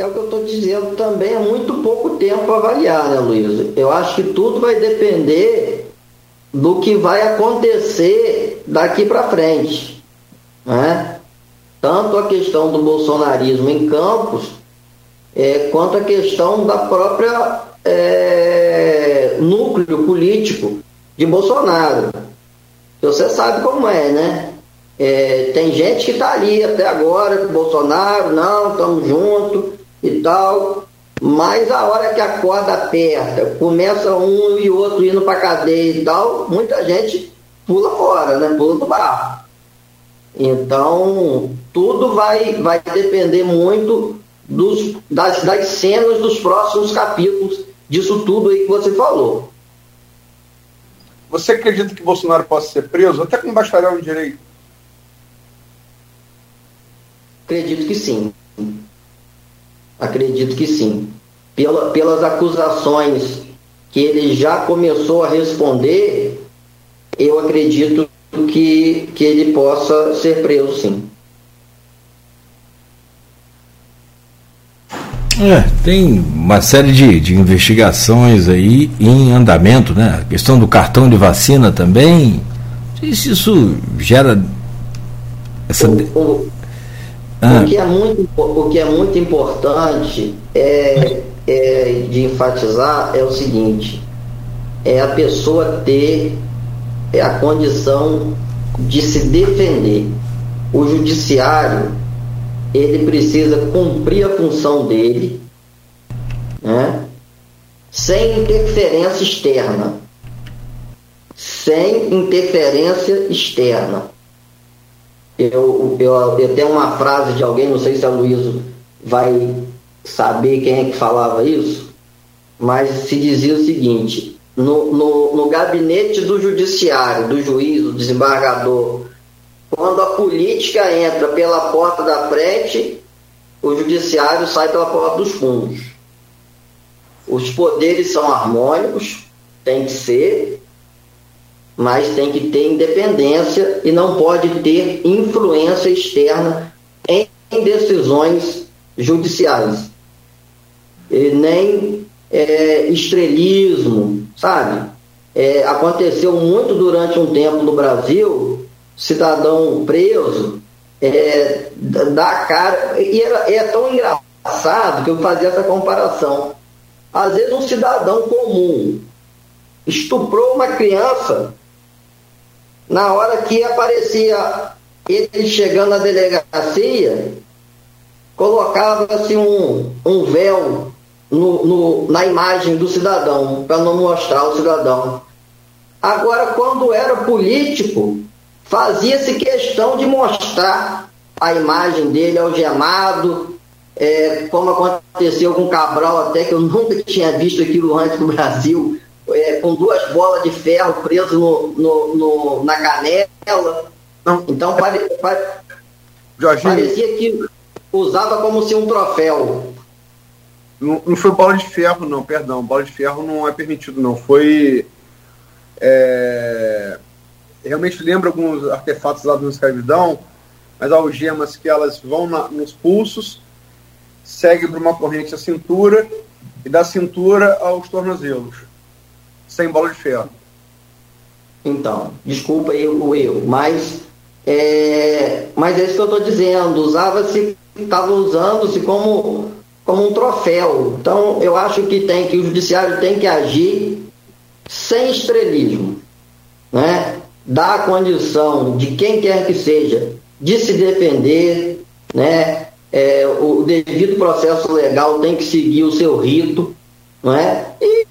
[SPEAKER 3] É o que eu estou dizendo também, é muito pouco tempo para avaliar, né, Luiz? Eu acho que tudo vai depender do que vai acontecer daqui para frente. Né? Tanto a questão do bolsonarismo em Campos, é, quanto a questão da própria é, núcleo político de Bolsonaro. Você sabe como é, né? É, tem gente que está ali até agora, Bolsonaro, não, estamos juntos e tal. Mas a hora que a corda aperta, começa um e outro indo para cadeia e tal, muita gente pula fora, né? Pula do barco. Então, tudo vai, vai depender muito dos, das, das cenas dos próximos capítulos disso tudo aí que você falou.
[SPEAKER 4] Você acredita que Bolsonaro possa ser preso até com bacharel em direito?
[SPEAKER 3] Acredito que sim. Acredito que sim. Pela, pelas acusações que ele já começou a responder, eu acredito que, que ele possa ser preso sim.
[SPEAKER 2] É, tem uma série de, de investigações aí em andamento, né? A questão do cartão de vacina também. Não sei se isso gera essa.
[SPEAKER 3] O, o, ah. o, que, é muito, o que é muito importante é, é, de enfatizar é o seguinte: é a pessoa ter é a condição de se defender. O judiciário ele precisa cumprir a função dele, né? sem interferência externa. Sem interferência externa. Eu, eu, eu tenho uma frase de alguém, não sei se a Luísa vai saber quem é que falava isso, mas se dizia o seguinte: no, no, no gabinete do judiciário, do juiz, do desembargador, quando a política entra pela porta da frente, o judiciário sai pela porta dos fundos. Os poderes são harmônicos, tem que ser, mas tem que ter independência e não pode ter influência externa em decisões judiciais. E nem é, estrelismo, sabe? É, aconteceu muito durante um tempo no Brasil cidadão preso é, dá cara. E é tão engraçado que eu fazia essa comparação. Às vezes um cidadão comum estuprou uma criança, na hora que aparecia ele chegando na delegacia, colocava-se um, um véu no, no, na imagem do cidadão, para não mostrar o cidadão. Agora, quando era político, fazia-se questão de mostrar a imagem dele algemado, é, como aconteceu com Cabral, até que eu nunca tinha visto aquilo antes no Brasil, é, com duas bolas de ferro preso no, no, no na canela. Então pare, pare, parecia que usava como se um troféu.
[SPEAKER 4] Não, não foi bola de ferro, não, perdão. Bola de ferro não é permitido, não. Foi. É realmente lembra alguns artefatos lá na escravidão, mas algemas que elas vão na, nos pulsos, seguem para uma corrente à cintura e da cintura aos tornozelos, sem bola de ferro.
[SPEAKER 3] Então, desculpa aí o erro, mas é, mas é isso que eu estou dizendo, usava-se, estava usando-se como, como um troféu. Então, eu acho que tem que o judiciário tem que agir sem estrelismo, né? dá a condição de quem quer que seja de se defender, né? É, o devido processo legal tem que seguir o seu rito, não é? E,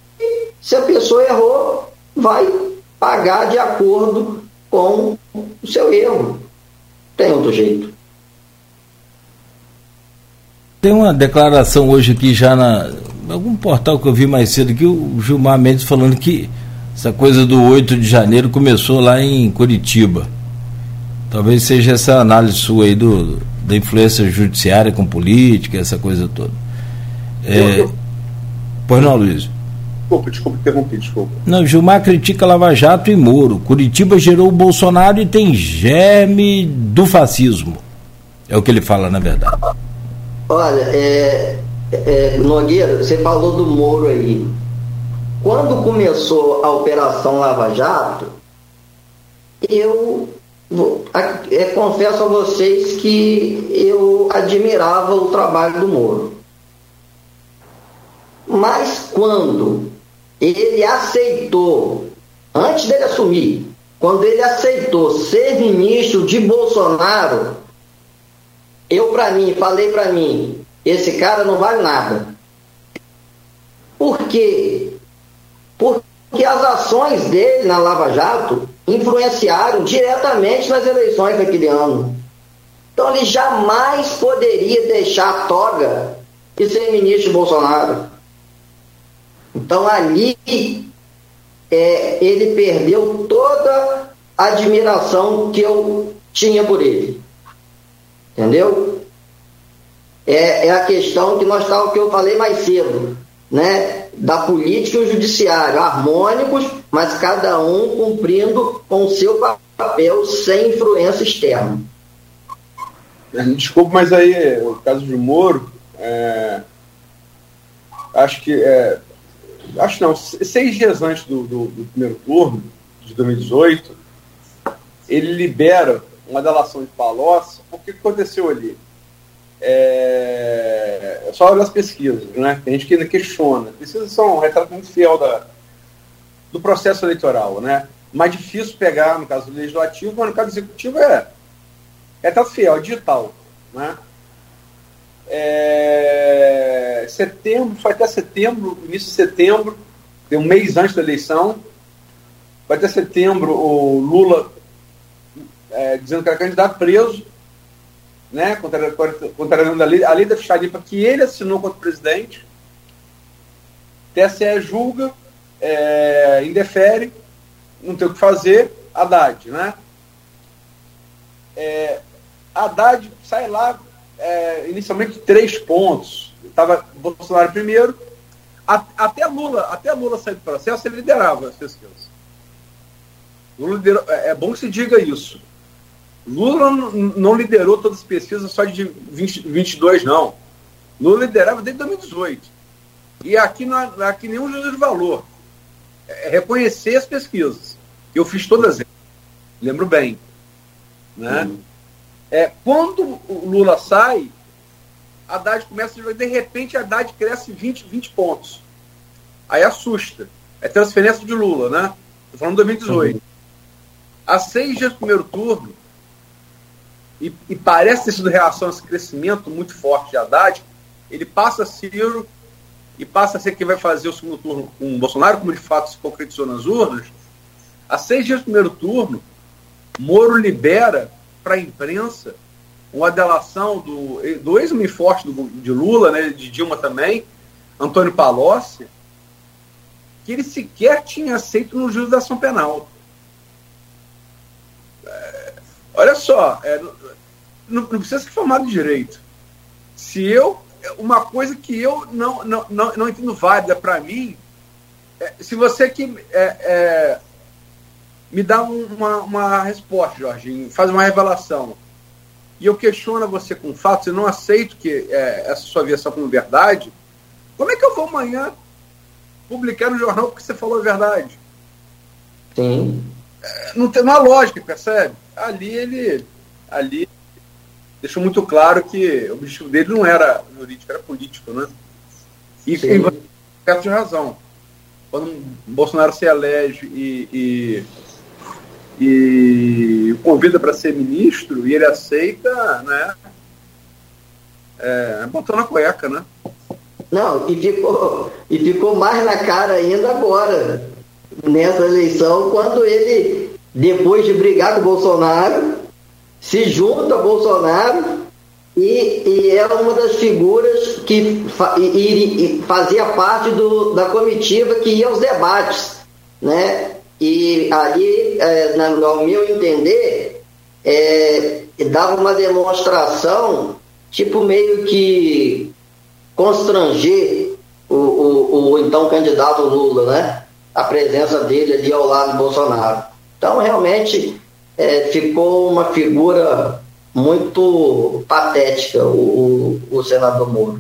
[SPEAKER 3] se a pessoa errou, vai pagar de acordo com o seu erro. Tem outro jeito.
[SPEAKER 2] Tem uma declaração hoje aqui já na algum portal que eu vi mais cedo aqui, o Gilmar Mendes falando que essa coisa do 8 de janeiro começou lá em Curitiba. Talvez seja essa análise sua aí do, da influência judiciária com política, essa coisa toda. É, eu, Pois não, Luiz?
[SPEAKER 4] Desculpa, desculpa, interrompi, desculpa.
[SPEAKER 2] Não, Gilmar critica Lava Jato e Moro. Curitiba gerou o Bolsonaro e tem germe do fascismo. É o que ele fala, na verdade.
[SPEAKER 3] Olha, é, é, Nogueira, você falou do Moro aí. Quando começou a Operação Lava Jato, eu é, confesso a vocês que eu admirava o trabalho do Moro. Mas quando ele aceitou, antes dele assumir, quando ele aceitou ser ministro de Bolsonaro, eu para mim, falei para mim, esse cara não vale nada. Por quê? Porque as ações dele na Lava Jato influenciaram diretamente nas eleições daquele ano. Então ele jamais poderia deixar a toga e ser ministro de Bolsonaro. Então ali é, ele perdeu toda a admiração que eu tinha por ele. Entendeu? É, é a questão que nós que eu falei mais cedo, né? Da política e o judiciário, harmônicos, mas cada um cumprindo com o seu papel sem influência externa.
[SPEAKER 4] Desculpa, mas aí o caso de Moro, é, acho que é, acho não, seis dias antes do, do, do, primeiro turno de 2018, ele libera uma delação de Palocci. O que aconteceu ali? É, é só olhar as pesquisas, né? Tem gente que ainda questiona. Pesquisas são um retrato muito fiel da, do processo eleitoral, né? Mais difícil pegar no caso do legislativo, mas no caso do executivo é é retrato fiel, é digital, né? É, setembro, foi até setembro, início de setembro, um mês antes da eleição, vai até setembro o Lula é, dizendo que era candidato preso, né, contrariando a lei, a lei da para que ele assinou contra o presidente. TSE julga, é, indefere, não tem o que fazer, Haddad, né? É, Haddad sai lá, é, inicialmente três pontos. Estava Bolsonaro primeiro, a, até Lula, até Lula sair do processo, ele liderava as pesquisas. Lula liderou, é, é bom que se diga isso. Lula não liderou todas as pesquisas só de 20, 22, não. Lula liderava desde 2018. E aqui não aqui nenhum juízo de valor. É reconhecer as pesquisas. Eu fiz todas elas. Lembro bem. Né? Uhum. É, quando o Lula sai, a Haddad começa a de repente a Haddad cresce 20, 20 pontos. Aí assusta. É transferência de Lula, né? Estou falando de 2018. Uhum. Há seis dias do primeiro turno, e, e, parece ter sido reação a esse crescimento muito forte de Haddad, ele passa Ciro e passa a ser quem vai fazer o segundo turno com o Bolsonaro, como de fato se concretizou nas urnas. Há seis dias do primeiro turno, Moro libera para a imprensa uma delação do, do ex-homem forte de Lula, né, de Dilma também, Antônio Palocci, que ele sequer tinha aceito no juízo da ação penal. É, olha só, é, não, não, precisa ser formado de direito. Se eu. Uma coisa que eu não, não, não, não entendo válida para mim, é, se você que é, é, me dá uma, uma resposta, Jorginho, faz uma revelação. E eu questiono você com fatos, eu não aceito que é, essa sua versão como verdade. Como é que eu vou amanhã publicar no jornal porque você falou a verdade?
[SPEAKER 3] Sim.
[SPEAKER 4] É, não tem uma lógica, percebe? Ali ele. Ali deixou muito claro que o objetivo dele não era jurídico, era político, né? E tem certo de razão. Quando Bolsonaro se elege e, e e convida para ser ministro e ele aceita, né? É, botou na cueca, né?
[SPEAKER 3] Não, e ficou, e ficou mais na cara ainda agora, nessa eleição, quando ele, depois de brigar com o Bolsonaro, se junta a Bolsonaro e, e é uma das figuras que fa, e, e fazia parte do, da comitiva que ia aos debates, né? E ali, é, no meu entender, é, dava uma demonstração, tipo meio que constranger o, o, o, então candidato Lula, né? A presença dele ali ao lado do Bolsonaro. Então, realmente, é, ficou uma figura muito patética, o, o, o senador Moro.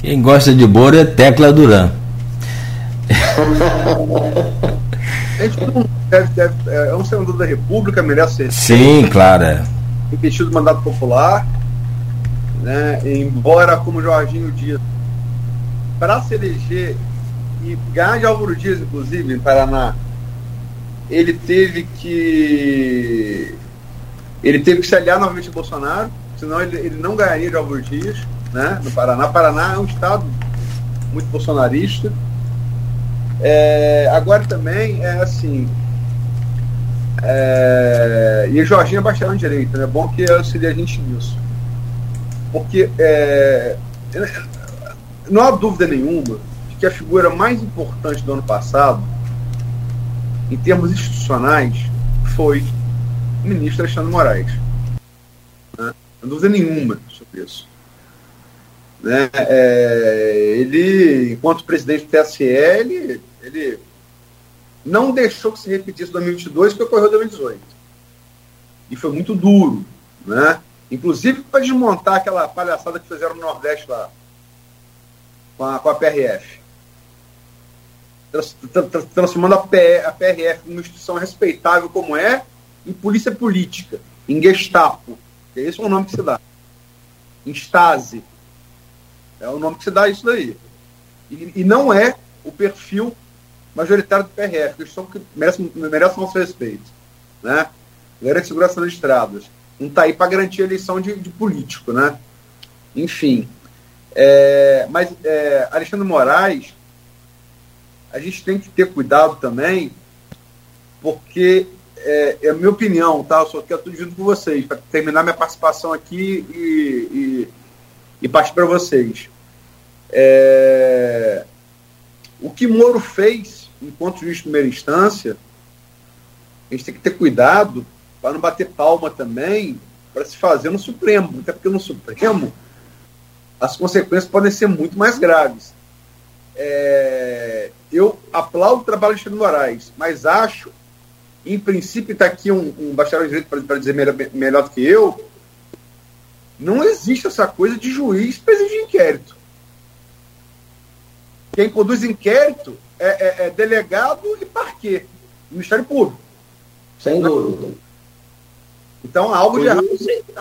[SPEAKER 2] Quem gosta de Moro é Tecla Duran.
[SPEAKER 4] A gente deve, deve, é um senador da República, merece ser.
[SPEAKER 2] Sim, claro. É.
[SPEAKER 4] Investido do mandato popular. Né? Embora, como Jorginho diz, para se eleger e ganhar de Álvaro Dias, inclusive, em Paraná, ele teve que. Ele teve que se aliar novamente a Bolsonaro, senão ele, ele não ganharia de Álvaro Dias, né? No Paraná. Paraná é um estado muito bolsonarista. É, agora também é assim. É, e o Jorginho é bastante direito, né? É bom que auxilie a gente nisso. Porque é, não há dúvida nenhuma de que a figura mais importante do ano passado, em termos institucionais, foi o ministro Alexandre Moraes. Né? Não dúvida nenhuma sobre isso. Né? É, ele, enquanto presidente do TSE, ele, ele não deixou que se repetisse 2022, que ocorreu em 2018. E foi muito duro, né? Inclusive para desmontar aquela palhaçada que fizeram no Nordeste lá, com a, com a PRF. Transformando a, PRF numa instituição respeitável como é, em polícia política, em Gestapo. Esse é o nome que se dá. Em Stasi. É o nome que se dá isso daí. E, e não é o perfil majoritário do PRF, que são que merecem, merecem nosso respeito. Né? Galera de segurança nas estradas. Não está aí para garantir a eleição de, de, político, né? Enfim. É, mas é, Alexandre Moraes, a gente tem que ter cuidado também, porque é, é a minha opinião, tá? Eu só quero tudo junto com vocês, para terminar minha participação aqui e, e, e partir para vocês. É, o que Moro fez enquanto juiz de primeira instância, a gente tem que ter cuidado para não bater palma também para se fazer no Supremo, até porque no Supremo as consequências podem ser muito mais graves. É, eu aplaudo o trabalho de Alexandre Moraes, mas acho, em princípio, está aqui um, um bacharel de direito para dizer melhor, melhor do que eu, não existe essa coisa de juiz presidente de inquérito. Quem conduz inquérito é, é, é delegado e parquê, Ministério Público.
[SPEAKER 3] Sem dúvida.
[SPEAKER 4] Então, algo o de errado.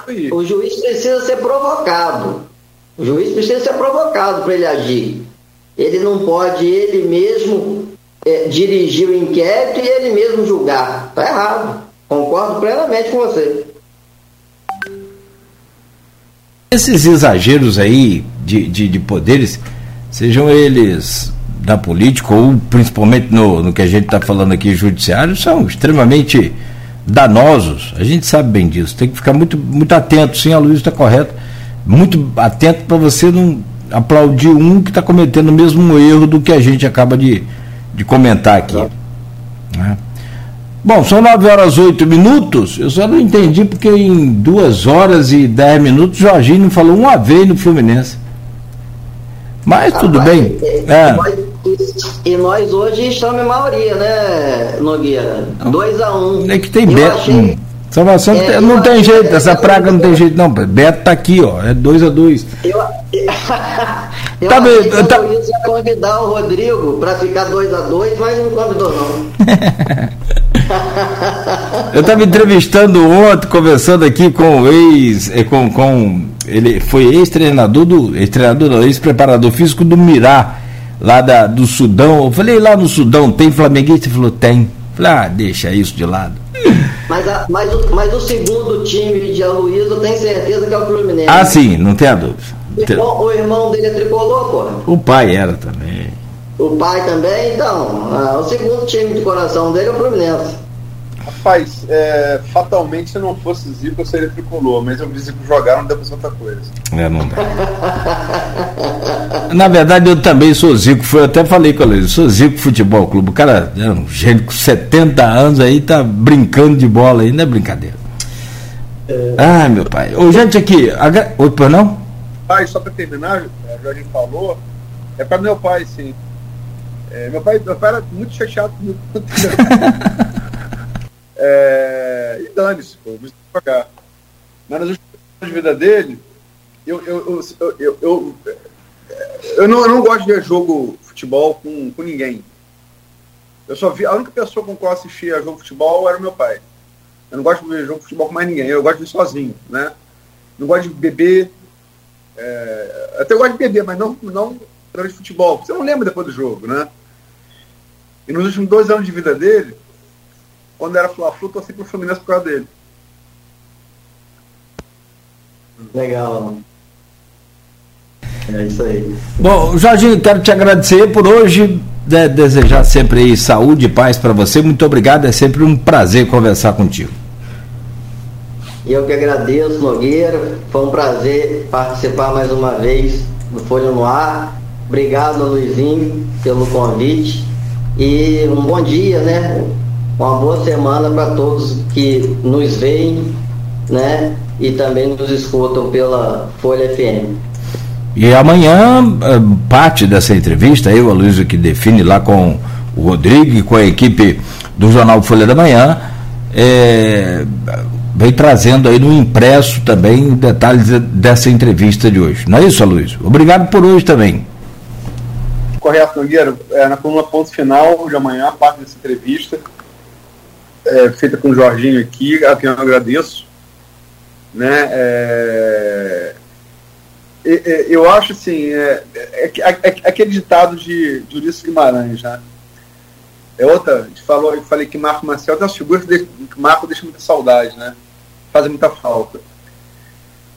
[SPEAKER 3] Juiz, o juiz precisa ser provocado. O juiz precisa ser provocado para ele agir. Ele não pode ele mesmo é, dirigir o inquérito e ele mesmo julgar. Está errado. Concordo plenamente com você.
[SPEAKER 2] Esses exageros aí de, de, de poderes, sejam eles da política ou principalmente no, no que a gente está falando aqui, judiciário, são extremamente danosos. A gente sabe bem disso. Tem que ficar muito, muito atento. Sim, a Luiz está correto. Muito atento para você não aplaudir um que está cometendo o mesmo erro do que a gente acaba de, de comentar aqui. Né? Bom, são 9 horas 8 minutos. Eu só não entendi porque em 2 horas e 10 minutos o Jorginho falou uma vez no Fluminense. Mas tudo bem.
[SPEAKER 3] É. E nós hoje estamos em maioria, né, Nogueira? 2x1. Um.
[SPEAKER 2] É que tem Beto. Achei... Salvação é, não tem jeito, essa praga não tem jeito, não. Beto tá aqui, ó. É 2x2. Eu,
[SPEAKER 3] eu tá achei que tá... o ia convidar o Rodrigo para ficar 2x2, mas não convidou, não.
[SPEAKER 2] eu estava entrevistando ontem, conversando aqui com o ex, eh, com, com ele foi ex-treinador do, ex-treinador, ex-preparador físico do Mirá lá da, do Sudão. Eu falei, lá no Sudão tem flamenguista? Ele falou, tem. Eu falei, ah, deixa isso de lado.
[SPEAKER 3] Mas, a, mas, o, mas o segundo time de Aloysio tem certeza que é o Fluminense.
[SPEAKER 2] Ah, sim, não tem a dúvida.
[SPEAKER 3] O irmão, o irmão dele é tricolor, pô.
[SPEAKER 2] O pai era também.
[SPEAKER 3] O pai também, então. Ah, o segundo time de coração dele é o Fluminense.
[SPEAKER 4] Rapaz, é, fatalmente se não fosse Zico eu seria tricolor, mas eu vi Zico jogar, não deu pra outra coisa.
[SPEAKER 2] É, não dá. Na verdade, eu também sou Zico, foi, eu até falei com ele, sou Zico Futebol Clube. O cara é um gênio com 70 anos aí, tá brincando de bola aí, não é brincadeira. É... Ai, meu pai. Ô, gente, aqui. Oi, por não?
[SPEAKER 4] Pai, só pra terminar, o Jorginho falou, é pra meu pai, sim. É, meu, pai, meu pai era muito chateado comigo. É, e dane-se, pô, vou pagar. Mas nas últimas de vida dele, eu, eu, eu, eu, eu, eu, não, eu não gosto de ver jogo futebol com, com ninguém. Eu só vi, a única pessoa com qual eu assistia jogo de futebol era o meu pai. Eu não gosto de ver jogo de futebol com mais ninguém, eu gosto de ver sozinho, né? Não gosto de beber. É, até gosto de beber, mas não, não de futebol. Você não lembra depois do jogo, né? E nos últimos dois anos de vida dele, quando era Fla-Flu, torci pro Fluminense por causa dele.
[SPEAKER 3] Legal. É isso aí.
[SPEAKER 2] Bom, Jorginho, quero te agradecer por hoje, de desejar sempre aí saúde e paz para você. Muito obrigado, é sempre um prazer conversar contigo.
[SPEAKER 3] Eu que agradeço, Nogueira. Foi um prazer participar mais uma vez do Folha no Ar. Obrigado, Luizinho, pelo convite. E um bom dia, né? Uma boa semana para todos que nos veem, né? E também nos escutam pela Folha FM.
[SPEAKER 2] E amanhã, eh, parte dessa entrevista, eu, a Luísa, que define lá com o Rodrigo e com a equipe do Jornal Folha da Manhã, é, vem trazendo aí no impresso também detalhes dessa entrevista de hoje. Não é isso, Luiz? Obrigado por hoje também.
[SPEAKER 4] Correto, Nogueira. É, na coluna ponto final de amanhã, parte dessa entrevista, é, feita com o Jorginho aqui, a quem eu agradeço. Né, é, eu acho assim, é, é, é, é, aquele ditado de, Ulisses Guimarães, né? É outra, falou, eu falei que Marco Marcel tem uma figura que Marco deixa muita saudade, né? Faz muita falta.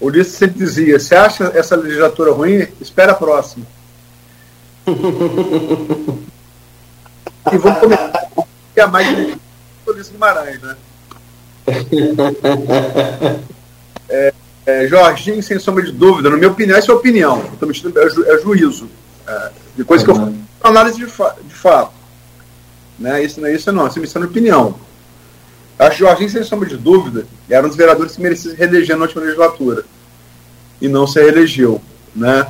[SPEAKER 4] O Ulisses sempre dizia, você acha essa legislatura ruim? Espera a próxima. e vamos começar a mais de Ulisses Guimarães, né? É, é, Jorginho, sem sombra de dúvida, na minha opinião, essa é a opinião, mexendo, é, ju, é juízo. É, depois uhum. que eu faço análise de, fa de fato. Né? Isso não é isso, não, isso é minha opinião. Acho que Jorginho, sem sombra de dúvida, era um dos vereadores que merecia se reeleger na última legislatura. E não se reelegeu. Né?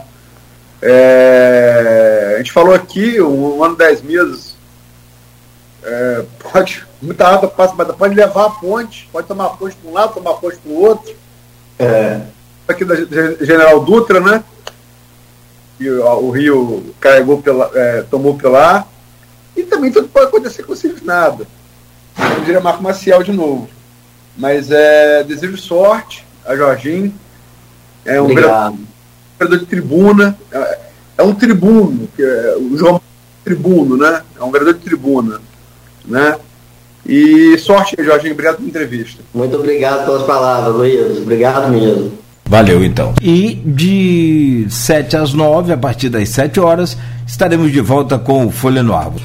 [SPEAKER 4] É, a gente falou aqui, um, um ano, dez meses, é, pode, muita água passa, mas pode levar a ponte, pode tomar a ponte para um lado, tomar a ponte para o outro é, aqui da General Dutra, né? E o, Rio carregou pela, é, tomou pela e também tudo pode acontecer com o nada. Eu diria Marco Maciel de novo. Mas é, desejo sorte a Jorginho. É um vereador de tribuna. É, é, um tribuno, que é, o João tribuno, né? É um vereador de tribuna. Né? E sorte, Jorginho. Obrigado pela entrevista.
[SPEAKER 3] Muito obrigado pelas palavras, Luiz. Obrigado mesmo.
[SPEAKER 2] Valeu, então. E de 7 às 9, a partir das 7 horas, estaremos de volta com o Folha no Árvore.